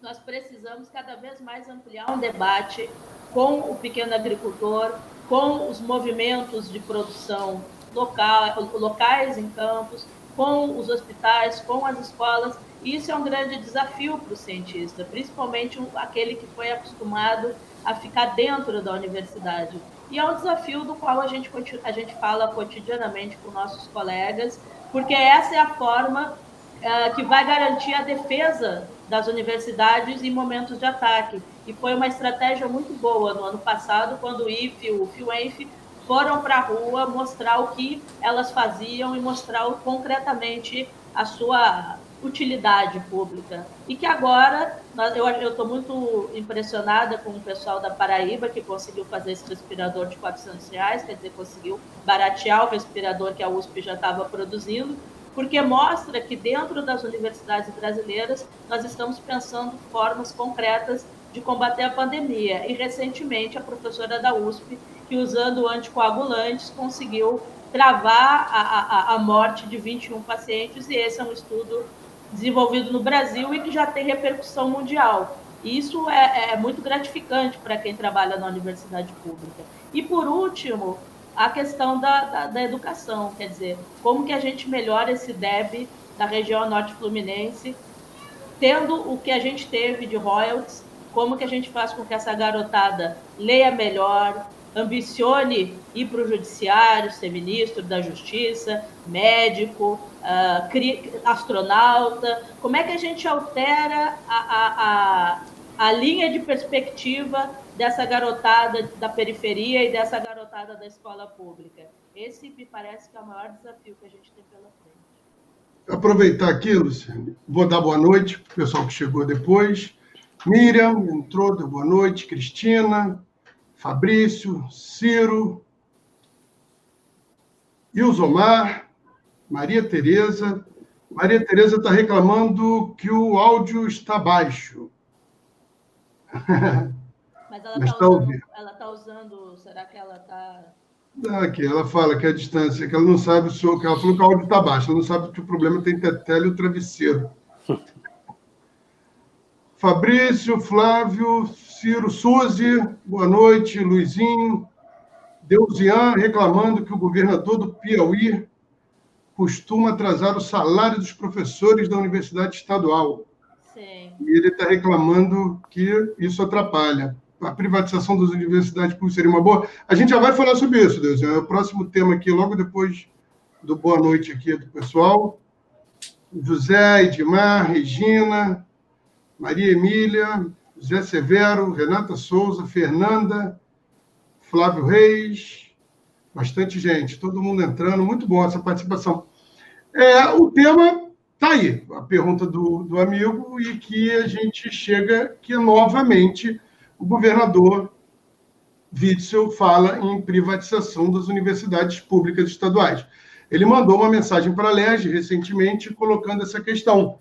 nós precisamos cada vez mais ampliar um debate com o pequeno agricultor, com os movimentos de produção local, locais em campos, com os hospitais, com as escolas. E isso é um grande desafio para o cientista, principalmente aquele que foi acostumado a ficar dentro da universidade. E é um desafio do qual a gente, a gente fala cotidianamente com nossos colegas, porque essa é a forma é, que vai garantir a defesa das universidades em momentos de ataque. E foi uma estratégia muito boa no ano passado, quando o IFE o FIUENF foram para a rua mostrar o que elas faziam e mostrar concretamente a sua utilidade pública. E que agora, eu estou muito impressionada com o pessoal da Paraíba, que conseguiu fazer esse respirador de 400 reais, quer dizer, conseguiu baratear o respirador que a USP já estava produzindo, porque mostra que dentro das universidades brasileiras nós estamos pensando formas concretas de combater a pandemia. E recentemente a professora da USP, que usando anticoagulantes conseguiu travar a, a, a morte de 21 pacientes, e esse é um estudo desenvolvido no Brasil e que já tem repercussão mundial. Isso é, é muito gratificante para quem trabalha na universidade pública. E por último, a questão da, da, da, educação, quer dizer, como que a gente melhora esse DEB da região norte fluminense, tendo o que a gente teve de royalties, como que a gente faz com que essa garotada leia melhor, ambicione ir para o judiciário, ser ministro da justiça, médico, uh, astronauta, como é que a gente altera a, a, a, a linha de perspectiva dessa garotada da periferia e dessa garotada da escola pública. Esse me parece que é o maior desafio que a gente tem pela frente. Aproveitar aqui, Luciane, vou dar boa noite para o pessoal que chegou depois. Miriam entrou, deu boa noite. Cristina, Fabrício, Ciro, Ilzomar, Maria Tereza. Maria Tereza está reclamando que o áudio está baixo. Mas ela está usando, ela tá usando, será que ela está... Aqui, ela fala que é a distância, que ela não sabe o que ela falou que o áudio está baixo, ela não sabe que o problema tem tetela e o travesseiro. Fabrício, Flávio, Ciro, Suzy, boa noite, Luizinho, Deusian reclamando que o governador do Piauí costuma atrasar o salário dos professores da Universidade Estadual. Sim. E ele está reclamando que isso atrapalha a privatização das universidades públicas seria uma boa. A gente já vai falar sobre isso, Deus. É o próximo tema aqui, logo depois do boa noite aqui do pessoal. José, Edmar, Regina, Maria Emília, José Severo, Renata Souza, Fernanda, Flávio Reis, bastante gente, todo mundo entrando, muito bom essa participação. É, o tema está aí, a pergunta do, do amigo, e que a gente chega que novamente o governador Witzel fala em privatização das universidades públicas estaduais. Ele mandou uma mensagem para a LERJ recentemente colocando essa questão.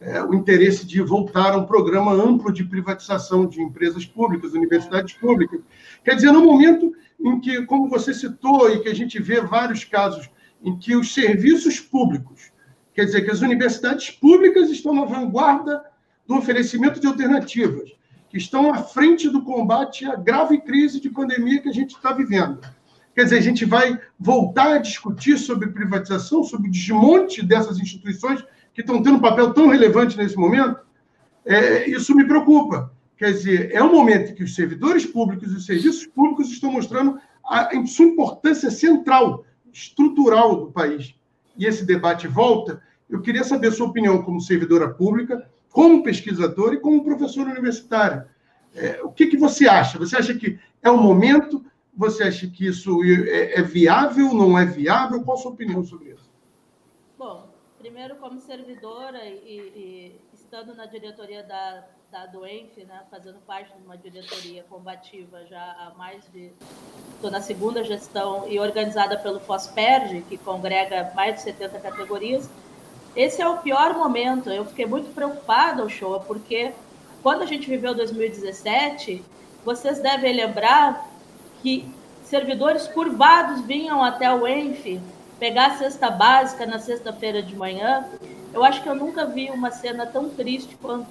É, o interesse de voltar a um programa amplo de privatização de empresas públicas, universidades públicas. Quer dizer, no momento em que, como você citou, e que a gente vê vários casos em que os serviços públicos, quer dizer, que as universidades públicas estão na vanguarda do oferecimento de alternativas, que estão à frente do combate à grave crise de pandemia que a gente está vivendo. Quer dizer, a gente vai voltar a discutir sobre privatização, sobre o desmonte dessas instituições que estão tendo um papel tão relevante nesse momento. É, isso me preocupa. Quer dizer, é um momento que os servidores públicos e os serviços públicos estão mostrando a, sua importância central, estrutural do país. E esse debate volta. Eu queria saber a sua opinião como servidora pública, como pesquisador e como professor universitário. É, o que, que você acha? Você acha que é o momento? Você acha que isso é, é viável, não é viável? Qual a sua opinião sobre isso? Bom, primeiro, como servidora e, e estando na diretoria da, da DOENF, né, fazendo parte de uma diretoria combativa já há mais de. Estou na segunda gestão e organizada pelo FOSPERD, que congrega mais de 70 categorias esse é o pior momento. Eu fiquei muito preocupada, o show, porque quando a gente viveu 2017, vocês devem lembrar que servidores curvados vinham até o ENF pegar a cesta básica na sexta-feira de manhã Eu acho que eu nunca vi uma cena tão triste quanto,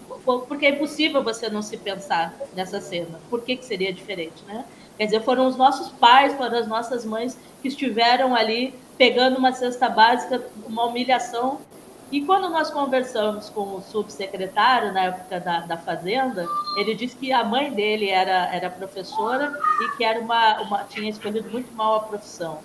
porque é impossível você não se pensar nessa cena. Por que, que seria diferente, né? Quer dizer, foram os nossos pais, foram as nossas mães que estiveram ali pegando uma cesta básica, uma humilhação. E quando nós conversamos com o subsecretário, na época da, da Fazenda, ele disse que a mãe dele era, era professora e que era uma, uma, tinha escolhido muito mal a profissão.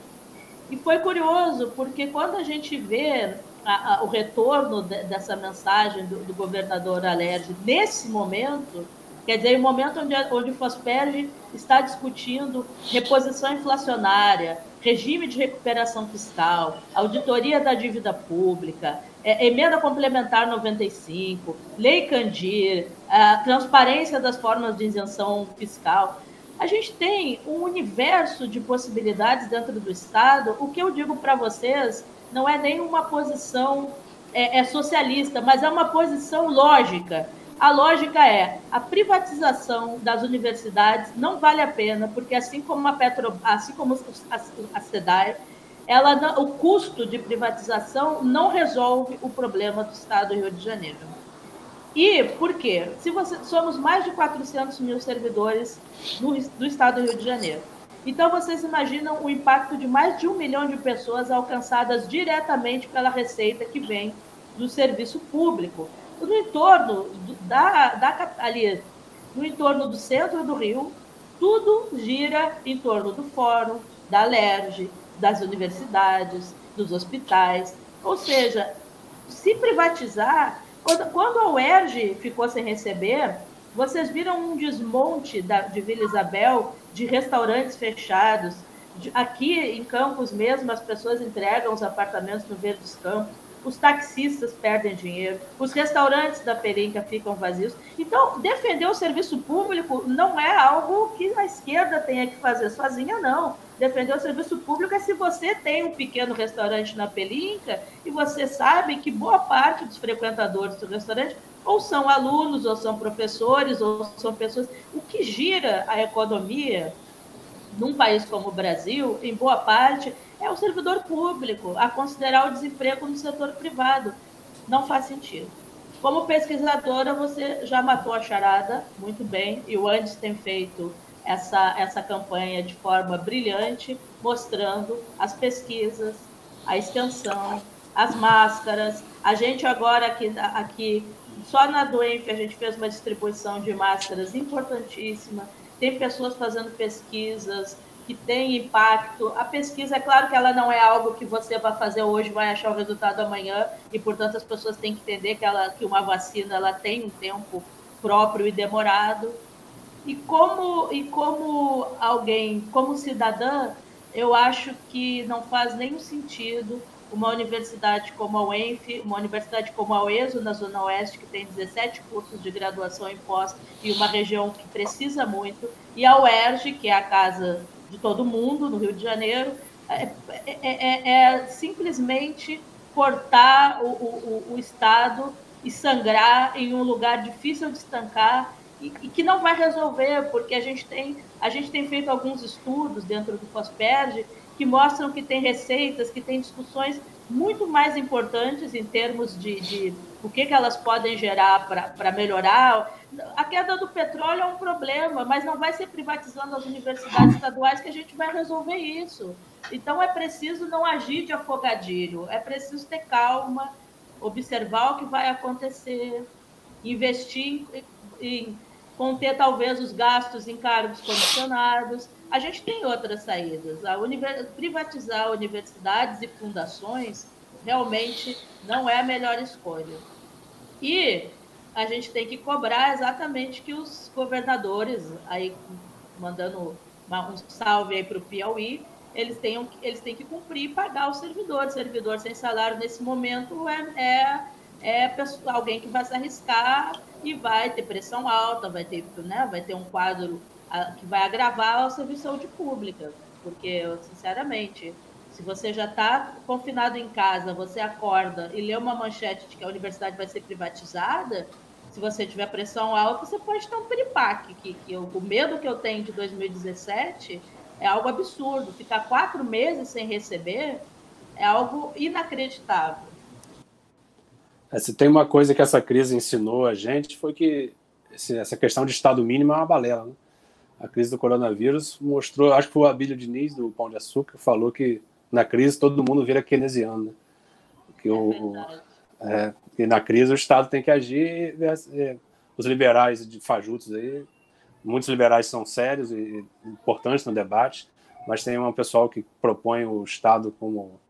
E foi curioso, porque quando a gente vê a, a, o retorno de, dessa mensagem do, do governador Alerj nesse momento, Quer dizer, o momento onde, onde o FOSPERG está discutindo reposição inflacionária, regime de recuperação fiscal, auditoria da dívida pública, é, emenda complementar 95, lei Candir, transparência das formas de isenção fiscal. A gente tem um universo de possibilidades dentro do Estado. O que eu digo para vocês não é nenhuma posição é, é socialista, mas é uma posição lógica a lógica é a privatização das universidades não vale a pena, porque assim como a Petro, assim como a, SEDAI, ela, o custo de privatização não resolve o problema do Estado do Rio de Janeiro. E por quê? Se você, somos mais de 400 mil servidores do Estado do Rio de Janeiro. Então, vocês imaginam o impacto de mais de um milhão de pessoas alcançadas diretamente pela receita que vem do serviço público no entorno da, da ali, no entorno do centro do Rio, tudo gira em torno do fórum, da LERJ, das universidades, dos hospitais. Ou seja, se privatizar, quando, a UERJ ficou sem receber, vocês viram um desmonte da, de Vila Isabel, de restaurantes fechados. De, aqui em Campos mesmo, as pessoas entregam os apartamentos no Verdes Campos os taxistas perdem dinheiro, os restaurantes da Perenca ficam vazios. Então, defender o serviço público não é algo que a esquerda tenha que fazer sozinha, não. Defender o serviço público é se você tem um pequeno restaurante na Pelinca e você sabe que boa parte dos frequentadores do restaurante ou são alunos, ou são professores, ou são pessoas. O que gira a economia num país como o Brasil, em boa parte, é o servidor público, a considerar o desemprego no setor privado. Não faz sentido. Como pesquisadora, você já matou a charada muito bem, e o Andes tem feito essa, essa campanha de forma brilhante, mostrando as pesquisas, a extensão, as máscaras. A gente agora aqui, aqui só na Doenf a gente fez uma distribuição de máscaras importantíssima. Tem pessoas fazendo pesquisas que tem impacto. A pesquisa, é claro que ela não é algo que você vai fazer hoje, vai achar o resultado amanhã, e portanto as pessoas têm que entender que, ela, que uma vacina ela tem um tempo próprio e demorado. E como, e como alguém, como cidadã, eu acho que não faz nenhum sentido uma universidade como a UENF, uma universidade como a UESO, na Zona Oeste, que tem 17 cursos de graduação em pós e uma região que precisa muito, e a UERJ, que é a casa de todo mundo no Rio de Janeiro, é, é, é, é simplesmente cortar o, o, o, Estado e sangrar em um lugar difícil de estancar e, que não vai resolver, porque a gente tem, a gente tem feito alguns estudos dentro do FOSPERG que mostram que tem receitas, que tem discussões muito mais importantes em termos de, de o que, que elas podem gerar para melhorar. A queda do petróleo é um problema, mas não vai ser privatizando as universidades estaduais que a gente vai resolver isso. Então é preciso não agir de afogadilho, é preciso ter calma, observar o que vai acontecer, investir em, em conter talvez os gastos em cargos comissionados. A gente tem outras saídas. A privatizar universidades e fundações realmente não é a melhor escolha. E a gente tem que cobrar exatamente que os governadores, aí mandando um salve aí para o Piauí, eles, tenham, eles têm que cumprir e pagar o servidor. O servidor sem salário nesse momento é, é, é alguém que vai se arriscar e vai ter pressão alta, vai ter, né, vai ter um quadro que vai agravar o serviço de saúde pública. Porque, sinceramente, se você já está confinado em casa, você acorda e lê uma manchete de que a universidade vai ser privatizada, se você tiver pressão alta, você pode ter um piripaque. Que, que eu, o medo que eu tenho de 2017 é algo absurdo. Ficar quatro meses sem receber é algo inacreditável. É, se tem uma coisa que essa crise ensinou a gente foi que essa questão de Estado mínimo é uma balela. Né? A crise do coronavírus mostrou, acho que foi o Abílio Diniz, do Pão de Açúcar, falou que na crise todo mundo vira keynesiano. Né? Que, o, é, que na crise o Estado tem que agir. É, os liberais de fajutos aí, muitos liberais são sérios e importantes no debate, mas tem um pessoal que propõe o Estado como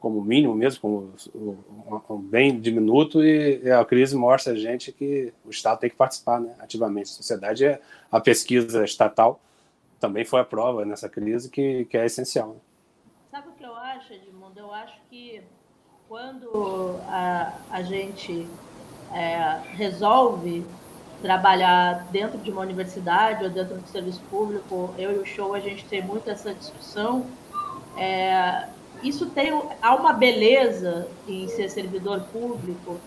como mínimo mesmo, como um bem diminuto, e a crise mostra a gente que o Estado tem que participar né, ativamente. A sociedade, é, a pesquisa estatal também foi a prova nessa crise que, que é essencial. Né? Sabe o que eu acho, Edmundo? Eu acho que quando a, a gente é, resolve trabalhar dentro de uma universidade ou dentro do serviço público, eu e o Show, a gente tem muito essa discussão. É, isso tem há uma beleza em ser servidor público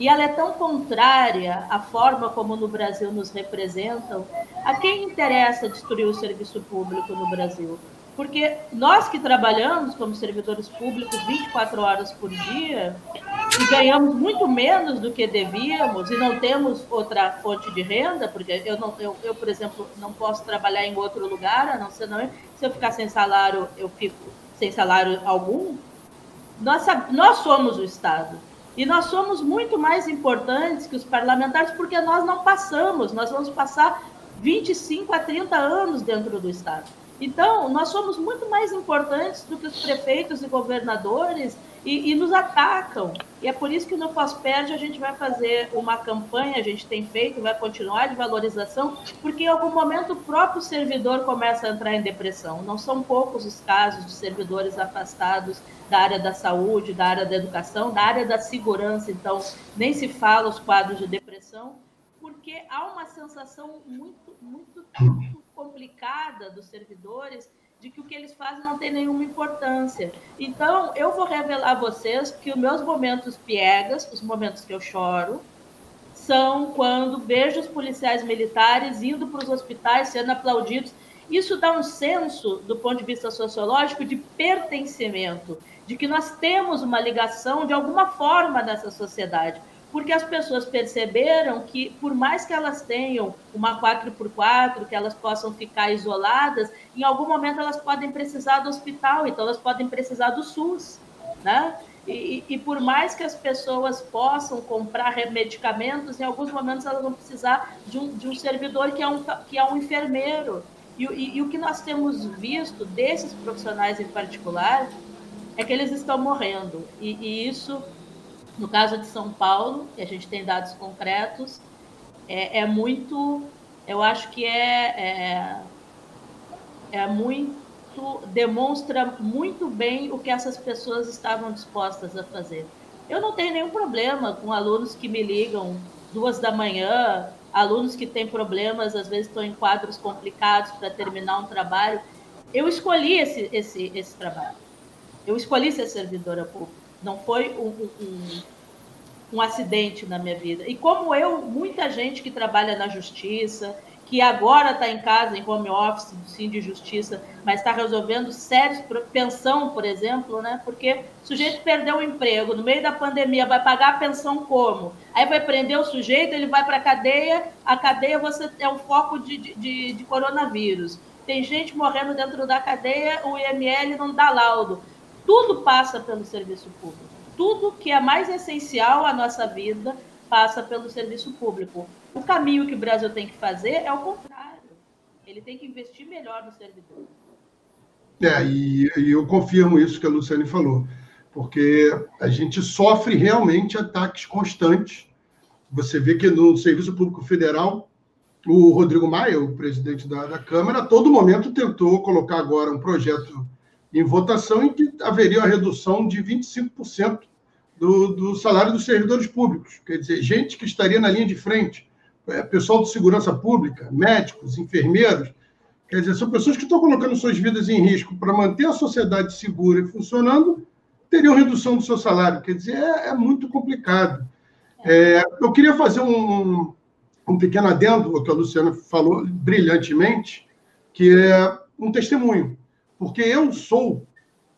e ela é tão contrária à forma como no Brasil nos representam. A quem interessa destruir o serviço público no Brasil? Porque nós que trabalhamos como servidores públicos 24 horas por dia e ganhamos muito menos do que devíamos e não temos outra fonte de renda, porque eu, não, eu, eu por exemplo, não posso trabalhar em outro lugar, a não ser não, se eu ficar sem salário, eu fico sem salário algum, nós, nós somos o Estado. E nós somos muito mais importantes que os parlamentares, porque nós não passamos, nós vamos passar 25 a 30 anos dentro do Estado. Então, nós somos muito mais importantes do que os prefeitos e governadores e, e, nos atacam. E é por isso que no Pós-Perde a gente vai fazer uma campanha, a gente tem feito, vai continuar de valorização, porque em algum momento o próprio servidor começa a entrar em depressão. Não são poucos os casos de servidores afastados da área da saúde, da área da educação, da área da segurança, então nem se fala os quadros de depressão, porque há uma sensação muito, muito, muito complicada dos servidores de que o que eles fazem não tem nenhuma importância. Então, eu vou revelar a vocês que os meus momentos piegas, os momentos que eu choro, são quando vejo os policiais militares indo para os hospitais sendo aplaudidos. Isso dá um senso, do ponto de vista sociológico, de pertencimento, de que nós temos uma ligação de alguma forma nessa sociedade porque as pessoas perceberam que, por mais que elas tenham uma 4x4, que elas possam ficar isoladas, em algum momento elas podem precisar do hospital, então elas podem precisar do SUS, né? E, e, por mais que as pessoas possam comprar medicamentos, em alguns momentos elas vão precisar de um, de um servidor que é um, que é um enfermeiro. E, e, e o que nós temos visto desses profissionais em particular é que eles estão morrendo. e isso no caso de São Paulo, que a gente tem dados concretos, é, é muito, eu acho que é, é, é muito, demonstra muito bem o que essas pessoas estavam dispostas a fazer. Eu não tenho nenhum problema com alunos que me ligam duas da manhã, alunos que têm problemas, às vezes estão em quadros complicados para terminar um trabalho. Eu escolhi esse, esse, esse trabalho. Eu escolhi ser servidora pública. Não foi um, um, um acidente na minha vida. E como eu, muita gente que trabalha na justiça, que agora está em casa, em home office, sim, de justiça, mas está resolvendo sérios, pensão, por exemplo, né? Porque o sujeito perdeu o emprego, no meio da pandemia, vai pagar a pensão como? Aí vai prender o sujeito, ele vai para a cadeia, a cadeia você é um foco de, de, de coronavírus. Tem gente morrendo dentro da cadeia, o IML não dá laudo. Tudo passa pelo serviço público. Tudo que é mais essencial à nossa vida passa pelo serviço público. O caminho que o Brasil tem que fazer é o contrário. Ele tem que investir melhor no servidor. É, e, e eu confirmo isso que a Luciane falou, porque a gente sofre realmente ataques constantes. Você vê que no Serviço Público Federal, o Rodrigo Maia, o presidente da, da Câmara, a todo momento tentou colocar agora um projeto em votação em que haveria uma redução de 25% do, do salário dos servidores públicos. Quer dizer, gente que estaria na linha de frente, é, pessoal de segurança pública, médicos, enfermeiros. Quer dizer, são pessoas que estão colocando suas vidas em risco para manter a sociedade segura e funcionando, teriam redução do seu salário. Quer dizer, é, é muito complicado. É, eu queria fazer um, um pequeno adendo ao que a Luciana falou brilhantemente, que é um testemunho porque eu sou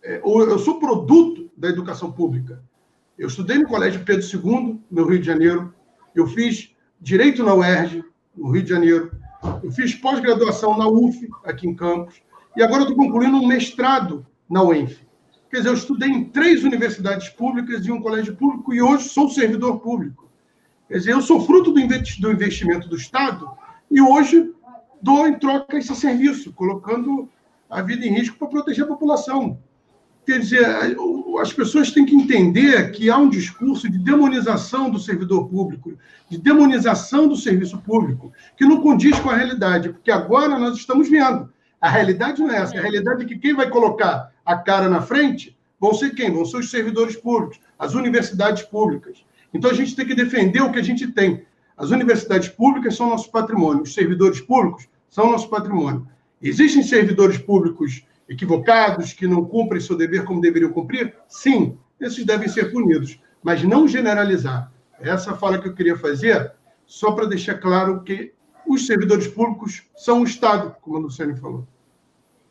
é, eu sou produto da educação pública. Eu estudei no Colégio Pedro II, no Rio de Janeiro. Eu fiz Direito na UERJ, no Rio de Janeiro. Eu fiz pós-graduação na UF, aqui em Campos. E agora estou concluindo um mestrado na UENF. Quer dizer, eu estudei em três universidades públicas e um colégio público e hoje sou servidor público. Quer dizer, eu sou fruto do investimento do Estado e hoje dou em troca esse serviço, colocando a vida em risco para proteger a população. Quer dizer, as pessoas têm que entender que há um discurso de demonização do servidor público, de demonização do serviço público, que não condiz com a realidade, porque agora nós estamos vendo. A realidade não é essa. A realidade é que quem vai colocar a cara na frente vão ser quem? Vão ser os servidores públicos, as universidades públicas. Então a gente tem que defender o que a gente tem. As universidades públicas são nosso patrimônio, os servidores públicos são nosso patrimônio. Existem servidores públicos equivocados, que não cumprem seu dever como deveriam cumprir? Sim, esses devem ser punidos, mas não generalizar. Essa fala que eu queria fazer, só para deixar claro que os servidores públicos são o Estado, como a Luciane falou.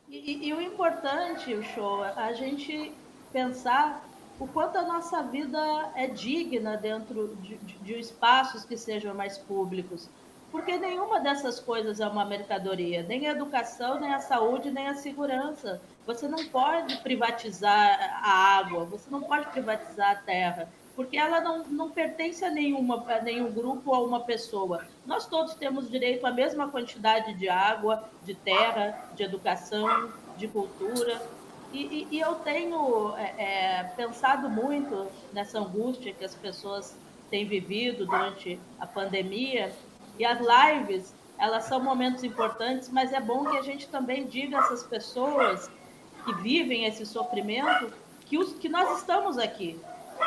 E, e o importante, o show, a gente pensar o quanto a nossa vida é digna dentro de, de, de espaços que sejam mais públicos porque nenhuma dessas coisas é uma mercadoria, nem a educação, nem a saúde, nem a segurança. Você não pode privatizar a água, você não pode privatizar a terra, porque ela não, não pertence a, nenhuma, a nenhum grupo ou a uma pessoa. Nós todos temos direito à mesma quantidade de água, de terra, de educação, de cultura. E, e, e eu tenho é, é, pensado muito nessa angústia que as pessoas têm vivido durante a pandemia e as lives, elas são momentos importantes, mas é bom que a gente também diga a essas pessoas que vivem esse sofrimento que, os, que nós estamos aqui,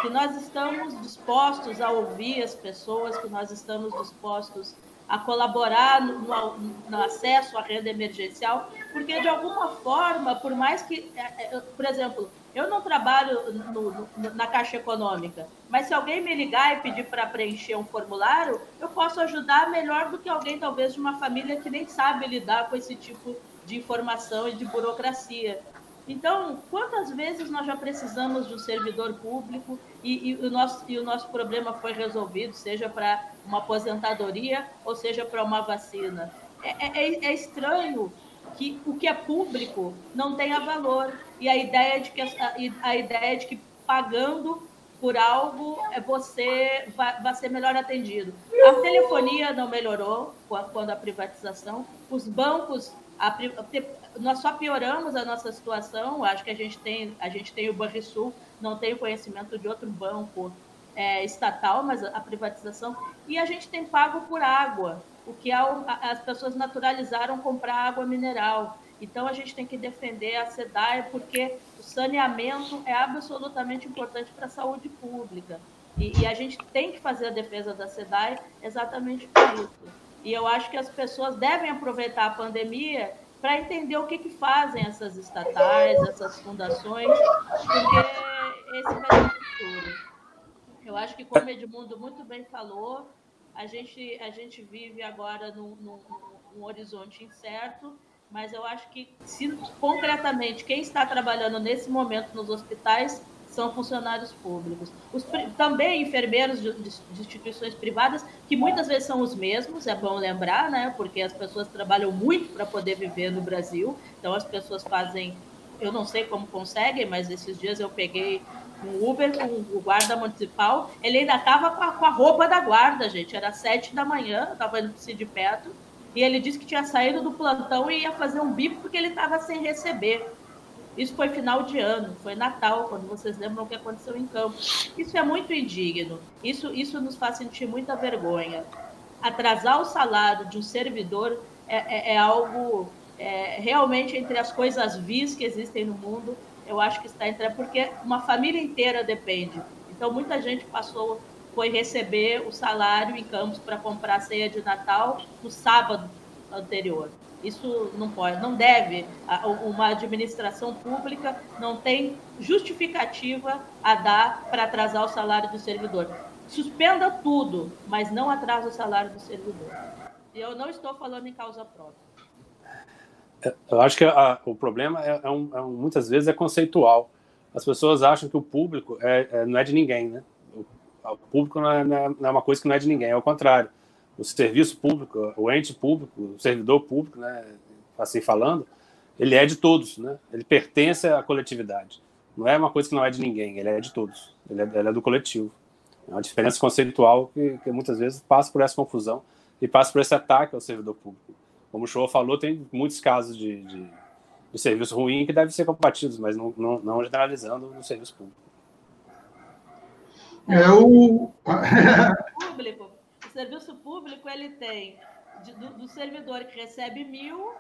que nós estamos dispostos a ouvir as pessoas, que nós estamos dispostos a colaborar no, no, no, acesso à renda emergencial, porque de alguma forma, por mais que, é, é, por exemplo, eu não trabalho no, na Caixa Econômica, mas se alguém me ligar e pedir para preencher um formulário, eu posso ajudar melhor do que alguém, talvez, de uma família que nem sabe lidar com esse tipo de informação e de burocracia. Então, quantas vezes nós já precisamos de um servidor público e, e, o, nosso, e o nosso problema foi resolvido, seja para uma aposentadoria ou seja para uma vacina? É, é, é, estranho que o que é público não tenha valor e a ideia de que, a, a ideia de que pagando por algo é você vai, vai ser melhor atendido. A telefonia não melhorou quando a privatização, os bancos a, nós só pioramos a nossa situação. Acho que a gente tem, a gente tem o Banrisul, não tem conhecimento de outro banco é, estatal, mas a privatização. E a gente tem pago por água, o que as pessoas naturalizaram comprar água mineral. Então a gente tem que defender a SEDAI, porque o saneamento é absolutamente importante para a saúde pública. E, e, a gente tem que fazer a defesa da SEDAI exatamente por isso. E eu acho que as pessoas devem aproveitar a pandemia para entender o que, que fazem essas estatais, essas fundações, porque esse vai ser o futuro. Eu acho que, como Edmundo muito bem falou, a gente, a gente vive agora num, num, num horizonte incerto, mas eu acho que, se concretamente, quem está trabalhando nesse momento nos hospitais são funcionários públicos. Os, também enfermeiros de, de, de, instituições privadas, que muitas vezes são os mesmos, é bom lembrar, né? Porque as pessoas trabalham muito para poder viver no Brasil. Então as pessoas fazem, eu não sei como conseguem, mas esses dias eu peguei um Uber com o guarda municipal, ele ainda estava com, com, a roupa da guarda, gente. Era sete da manhã, estava indo de perto, e ele disse que tinha saído do plantão e ia fazer um bico porque ele estava sem receber. Isso foi final de ano, foi Natal, quando vocês lembram o que aconteceu em campo. Isso é muito indigno, isso, isso nos faz sentir muita vergonha. Atrasar o salário de um servidor é, é, é algo é, realmente entre as coisas vis que existem no mundo, eu acho que está entre. Porque uma família inteira depende. Então, muita gente passou, foi receber o salário em Campos para comprar a ceia de Natal no sábado anterior. Isso não pode, não deve. Uma administração pública não tem justificativa a dar para atrasar o salário do servidor. Suspenda tudo, mas não atrasa o salário do servidor. E eu não estou falando em causa própria. É, eu acho que a, o problema é, é, um, é um, muitas vezes é conceitual. as pessoas acham que o público é, é não é de ninguém, né? O, o público não é, não é, uma coisa que não é de ninguém, é o contrário. O serviço público, o ente público, o servidor público, né, assim falando, ele é de todos, né? Ele pertence à coletividade. Não é uma coisa que não é de ninguém, ele é de todos. Ele é, ele é do coletivo. É uma diferença conceitual que, que, muitas vezes passa por essa confusão e passa por esse ataque ao servidor público. Como o Show falou, tem muitos casos de, de, de serviço ruim que devem ser combatidos, mas não, não, não generalizando no serviço público. É o... público, o serviço público ele tem do, do servidor que recebe mil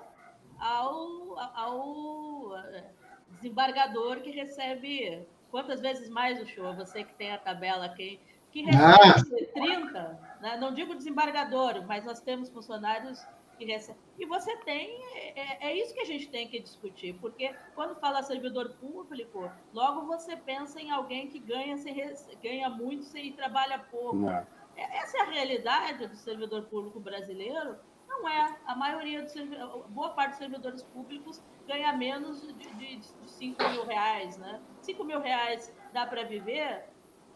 ao, ao eh, desembargador que recebe quantas vezes mais o show? Você que tem a tabela aqui, que recebe ah. 30, né? não digo desembargador, mas nós temos funcionários que recebem. E você tem, é, é, isso que a gente tem que discutir, porque quando fala servidor público, logo você pensa em alguém que ganha, sem, ganha muito e trabalha pouco. Não. É, essa é a realidade do servidor público brasileiro não é. A maioria dos boa parte dos servidores públicos ganha menos de, de, de 5 mil reais, né? 5 mil reais dá para viver?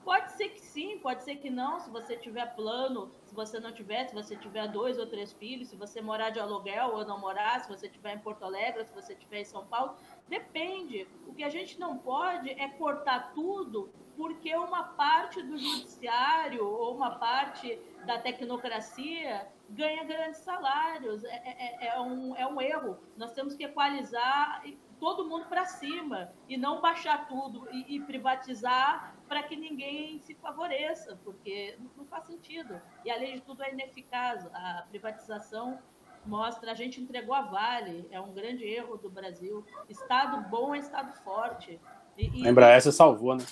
Pode ser que sim, pode ser que não, se você tiver plano, se você não tiver, se você tiver dois ou três filhos, se você morar de aluguel ou não morar, se você estiver em Porto Alegre, se você estiver em São Paulo, depende. O que a gente não pode é cortar tudo porque uma parte do judiciário ou uma parte da tecnocracia ganha grandes salários. É, é, é, é, um, é um erro. Nós temos que equalizar todo mundo para cima e não baixar tudo e, e privatizar para que ninguém se favoreça, porque não faz sentido. E além de tudo é ineficaz. A privatização mostra, a gente entregou a Vale, é um grande erro do Brasil. Estado bom é Estado forte. E, e... Lembra, essa salvou, né?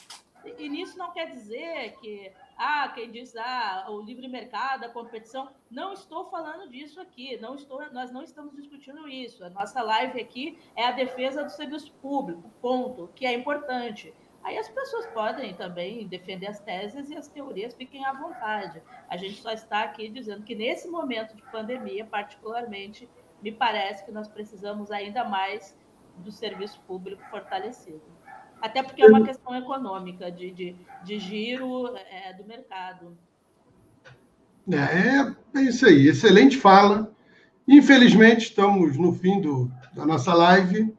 E nisso não quer dizer que, ah, quem diz, ah, o livre mercado, a competição, não estou falando disso aqui, não estou, nós não estamos discutindo isso. A nossa live aqui é a defesa do serviço público, ponto, que é importante. Aí as pessoas podem também defender as teses e as teorias fiquem à vontade. A gente só está aqui dizendo que nesse momento de pandemia, particularmente, me parece que nós precisamos ainda mais do serviço público fortalecido. Até porque é uma questão econômica, de, de, de giro é, do mercado. É, é isso aí. Excelente fala. Infelizmente, estamos no fim do, da nossa live.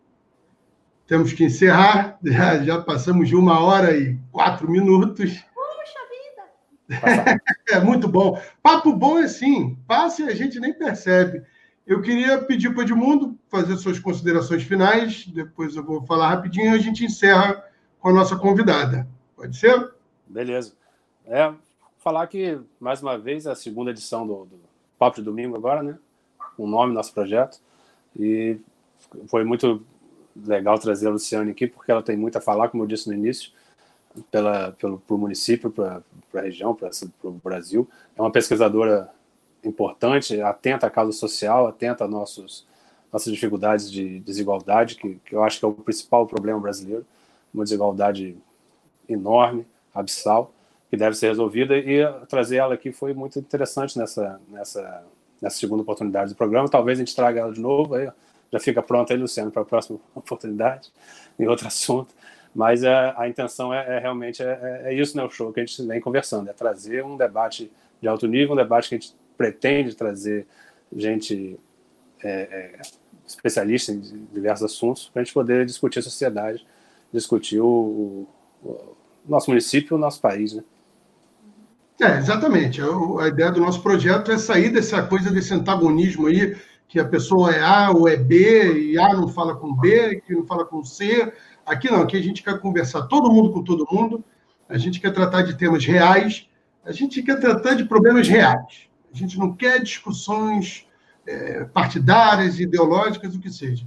Temos que encerrar. Já, já passamos de uma hora e quatro minutos. Puxa vida! é muito bom. Papo bom é assim. Passa e a gente nem percebe. Eu queria pedir para o Edmundo fazer suas considerações finais, depois eu vou falar rapidinho e a gente encerra com a nossa convidada. Pode ser? Beleza. É, falar que, mais uma vez, a segunda edição do, do Papo de Domingo agora, né? O nome do nosso projeto. E foi muito legal trazer a Luciane aqui, porque ela tem muito a falar, como eu disse no início, pela, pelo pro município, para a região, para o Brasil. É uma pesquisadora importante, atenta à causa social, atenta a nossos, nossas dificuldades de desigualdade, que, que eu acho que é o principal problema brasileiro, uma desigualdade enorme, abissal, que deve ser resolvida, e trazer ela aqui foi muito interessante nessa, nessa, nessa segunda oportunidade do programa. Talvez a gente traga ela de novo, aí já fica pronta aí, Luciano, para a próxima oportunidade, em outro assunto. Mas é, a intenção é, é realmente é, é, isso, né, o show que a gente vem conversando, é trazer um debate de alto nível, um debate que a gente pretende trazer gente é, é, especialista em diversos assuntos para a gente poder discutir a sociedade, discutir o, o nosso município e o nosso país, né? É, exatamente. A ideia do nosso projeto é sair dessa coisa desse antagonismo aí, que a pessoa é A ou é B, e A não fala com B, que não fala com C. Aqui não, aqui a gente quer conversar todo mundo com todo mundo, a gente quer tratar de temas reais, a gente quer tratar de problemas reais. A gente não quer discussões é, partidárias, ideológicas, o que seja.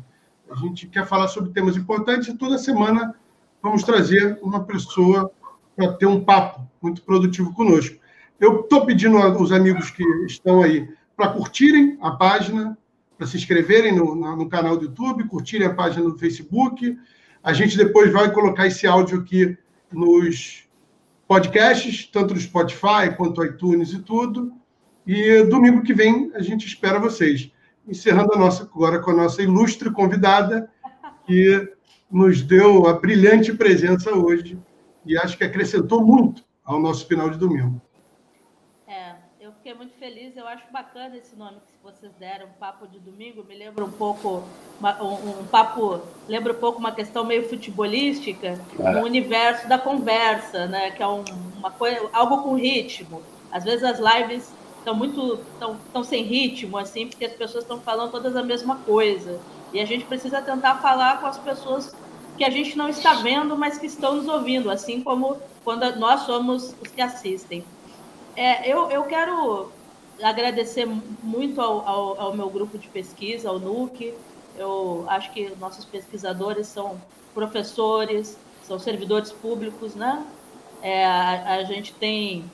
A gente quer falar sobre temas importantes e toda semana vamos trazer uma pessoa para ter um papo muito produtivo conosco. Eu estou pedindo aos amigos que estão aí para curtirem a página, para se inscreverem no, no, canal do YouTube, curtirem a página do Facebook. A gente depois vai colocar esse áudio aqui nos podcasts, tanto no Spotify quanto iTunes e tudo. E domingo que vem a gente espera vocês. Encerrando a nossa agora com a nossa ilustre convidada, que nos deu a brilhante presença hoje e acho que acrescentou muito ao nosso final de domingo. Fiquei muito feliz, eu acho bacana esse nome que vocês deram, Papo de Domingo, me lembra um pouco, uma, um, um, papo, lembra um pouco uma questão meio futebolística, é. no universo da conversa, né, que é um, uma coisa, algo com ritmo. Às vezes as lives estão muito, estão, estão sem ritmo, assim, porque as pessoas estão falando todas a mesma coisa. E a gente precisa tentar falar com as pessoas que a gente não está vendo, mas que estão nos ouvindo, assim como quando nós somos os que assistem. É, eu, eu quero agradecer muito ao, ao, ao, meu grupo de pesquisa, ao NUC. Eu acho que nossos pesquisadores são professores, são servidores públicos, né? É, a, a gente tem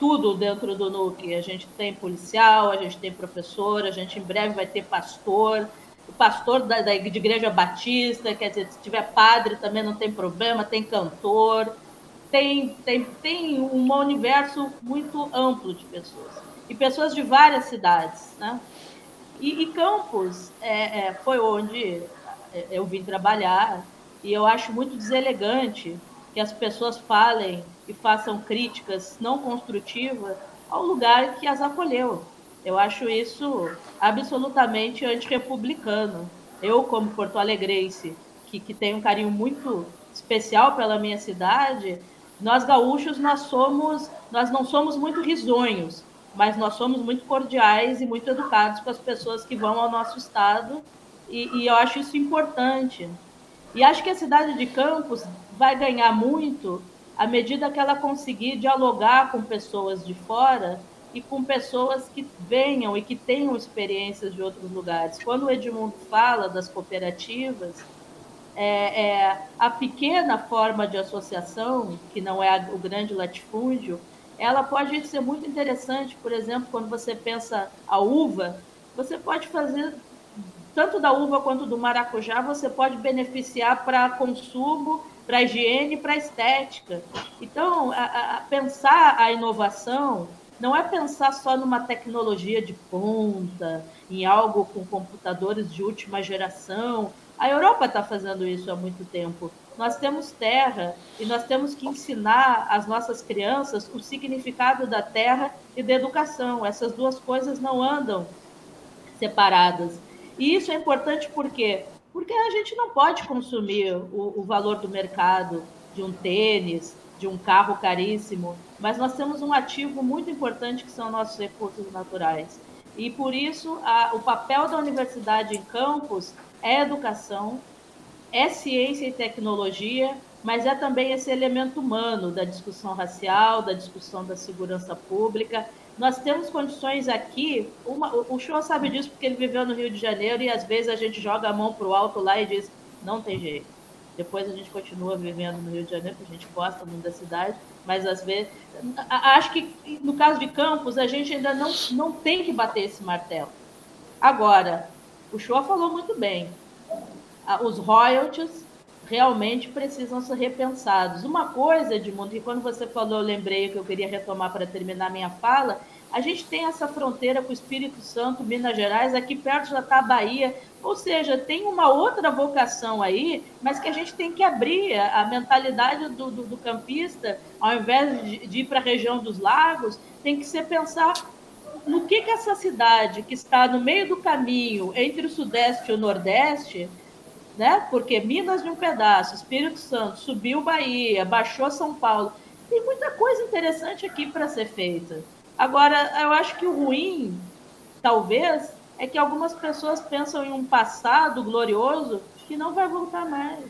tudo dentro do NUC. A gente tem policial, a gente tem professor, a gente em breve vai ter pastor, o pastor da, da, de igreja batista, quer dizer, se tiver padre também não tem problema, tem cantor, tem, tem, tem um universo muito amplo de pessoas. E pessoas de várias cidades, né? E, e Campos é, é, foi onde é, eu vim trabalhar, e eu acho muito deselegante que as pessoas falem e façam críticas não construtivas ao lugar que as acolheu. Eu acho isso absolutamente antirrepublicano. Eu, como porto-alegrense, que, que tem um carinho muito especial pela minha cidade, nós gaúchos nós somos, nós não somos muito risonhos, mas nós somos muito cordiais e muito educados com as pessoas que vão ao nosso estado e, e eu acho isso importante. E acho que a cidade de Campos vai ganhar muito à medida que ela conseguir dialogar com pessoas de fora e com pessoas que venham e que tenham experiências de outros lugares. Quando o Edmundo fala das cooperativas, é, é, a pequena forma de associação, que não é o grande latifúndio, ela pode ser muito interessante, por exemplo, quando você pensa a uva, você pode fazer tanto da uva quanto do maracujá, você pode beneficiar para consumo, para higiene, para estética. Então, a, a pensar a inovação não é pensar só numa tecnologia de ponta, em algo com computadores de última geração. A Europa está fazendo isso há muito tempo. Nós temos terra e nós temos que ensinar às nossas crianças o significado da terra e da educação. Essas duas coisas não andam separadas. E isso é importante por quê? Porque a gente não pode consumir o, o valor do mercado de um tênis, de um carro caríssimo, mas nós temos um ativo muito importante que são nossos recursos naturais. E por isso, a, o papel da universidade em campus é educação, é ciência e tecnologia, mas é também esse elemento humano da discussão racial, da discussão da segurança pública. Nós temos condições aqui, uma, o Show sabe disso porque ele viveu no Rio de Janeiro e às vezes a gente joga a mão para o alto lá e diz: não tem jeito depois a gente continua vivendo no Rio de Janeiro, porque a gente gosta muito da cidade, mas às vezes. Acho que no caso de Campos, a gente ainda não, não tem que bater esse martelo. Agora, o Shoa falou muito bem. Os royalties realmente precisam ser repensados. Uma coisa, Edmundo, que quando você falou, eu lembrei que eu queria retomar para terminar minha fala, a gente tem essa fronteira com o Espírito Santo, Minas Gerais, aqui perto já está a Bahia, ou seja, tem uma outra vocação aí, mas que a gente tem que abrir a, mentalidade do, do, do, campista, ao invés de, de ir para a região dos lagos, tem que ser pensar no que, que essa cidade que está no meio do caminho entre o Sudeste e o Nordeste, né? Porque Minas de um pedaço, Espírito Santo, subiu Bahia, baixou São Paulo, tem muita coisa interessante aqui para ser feita. Agora, eu acho que o ruim, talvez, é que algumas pessoas pensam em um passado glorioso que não vai voltar mais.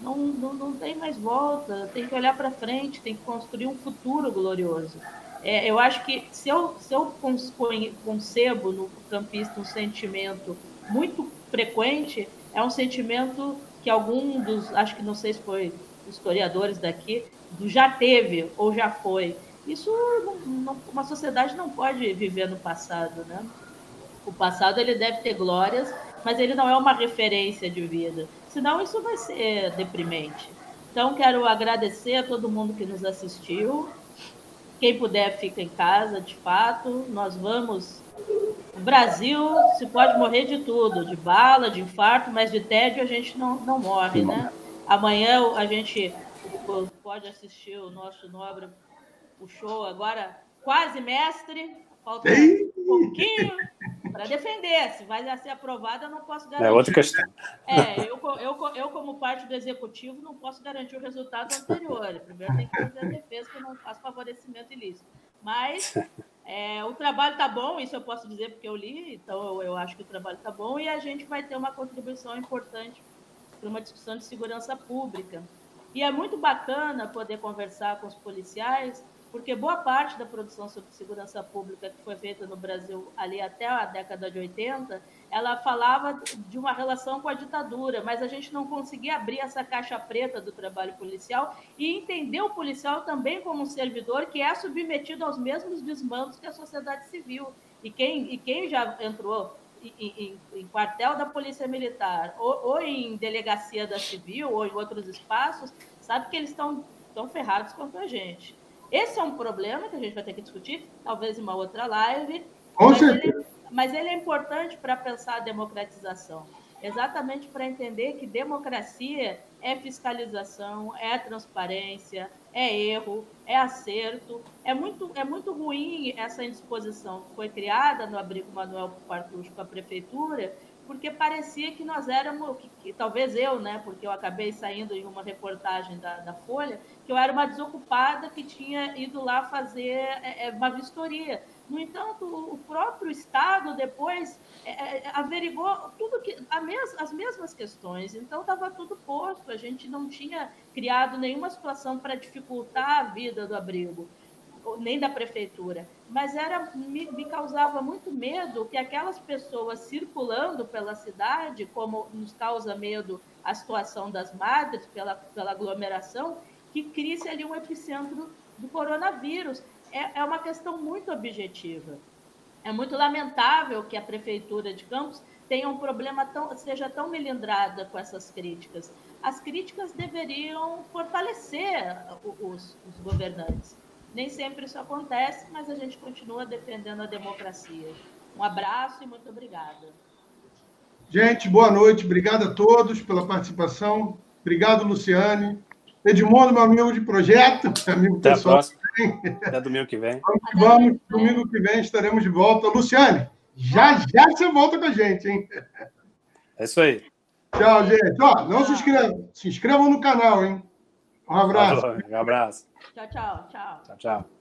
Não, não, não tem mais volta, tem que olhar para frente, tem que construir um futuro glorioso. É, eu acho que se eu, se eu concebo no campista um sentimento muito frequente, é um sentimento que algum dos, acho que não sei se foi historiadores daqui, já teve ou já foi, isso não, não, uma sociedade não pode viver no passado, né? O passado ele deve ter glórias, mas ele não é uma referência de vida. Senão isso vai ser deprimente. Então quero agradecer a todo mundo que nos assistiu. Quem puder fica em casa, de fato. Nós vamos Brasil se pode morrer de tudo, de bala, de infarto, mas de tédio a gente não, não morre, né? Amanhã a gente pode assistir o nosso nobre o show agora, quase mestre, falta um pouquinho para defender. Se vai ser aprovada, eu não posso garantir. É outra questão. É, eu, eu, eu, como parte do executivo, não posso garantir o resultado anterior. Primeiro tem que fazer a defesa, que eu não faço favorecimento ilícito. Mas é, o trabalho está bom, isso eu posso dizer porque eu li, então eu, eu acho que o trabalho está bom e a gente vai ter uma contribuição importante para uma discussão de segurança pública. E é muito bacana poder conversar com os policiais, porque boa parte da produção sobre segurança pública que foi feita no Brasil ali até a década de 80, ela falava de uma relação com a ditadura, mas a gente não conseguia abrir essa caixa preta do trabalho policial e entender o policial também como um servidor que é submetido aos mesmos desmandos que a sociedade civil. E quem, e quem já entrou em, em, em, quartel da Polícia Militar, ou, ou, em delegacia da Civil, ou em outros espaços, sabe que eles estão tão ferrados quanto a gente. Esse é um problema que a gente vai ter que discutir, talvez em uma outra live. Com mas certeza. Ele, mas ele é importante para pensar a democratização exatamente para entender que democracia é fiscalização, é transparência, é erro, é acerto. É muito, é muito ruim essa indisposição que foi criada no abrigo Manuel Partucho com a prefeitura, porque parecia que nós éramos, que, que, talvez eu, né, porque eu acabei saindo em uma reportagem da, da Folha, que eu era uma desocupada que tinha ido lá fazer é, é uma vistoria. No entanto, o próprio Estado depois é, é, averigou tudo que mes, as mesmas questões. Então estava tudo posto. A gente não tinha criado nenhuma situação para dificultar a vida do abrigo, nem da prefeitura. Mas era me, me causava muito medo que aquelas pessoas circulando pela cidade, como nos causa medo a situação das madres pela, pela aglomeração, que crie-se ali um epicentro do coronavírus é, é uma questão muito objetiva. É muito lamentável que a prefeitura de Campos tenha um problema tão, seja tão melindrada com essas críticas. As críticas deveriam fortalecer os, os governantes. Nem sempre isso acontece, mas a gente continua defendendo a democracia. Um abraço e muito obrigada. Gente, boa noite. Obrigado a todos pela participação. Obrigado, Luciane. Edmundo, meu amigo de projeto, amigo Até pessoal. Até domingo que vem. Vamos, vamos, domingo que vem estaremos de volta. Luciane, já já você volta com a gente, hein? É isso aí. Tchau, gente. Ó, não se inscrevam. Se inscrevam no canal, hein? Um abraço. Um abraço. Tchau, tchau. Tchau, tchau. tchau.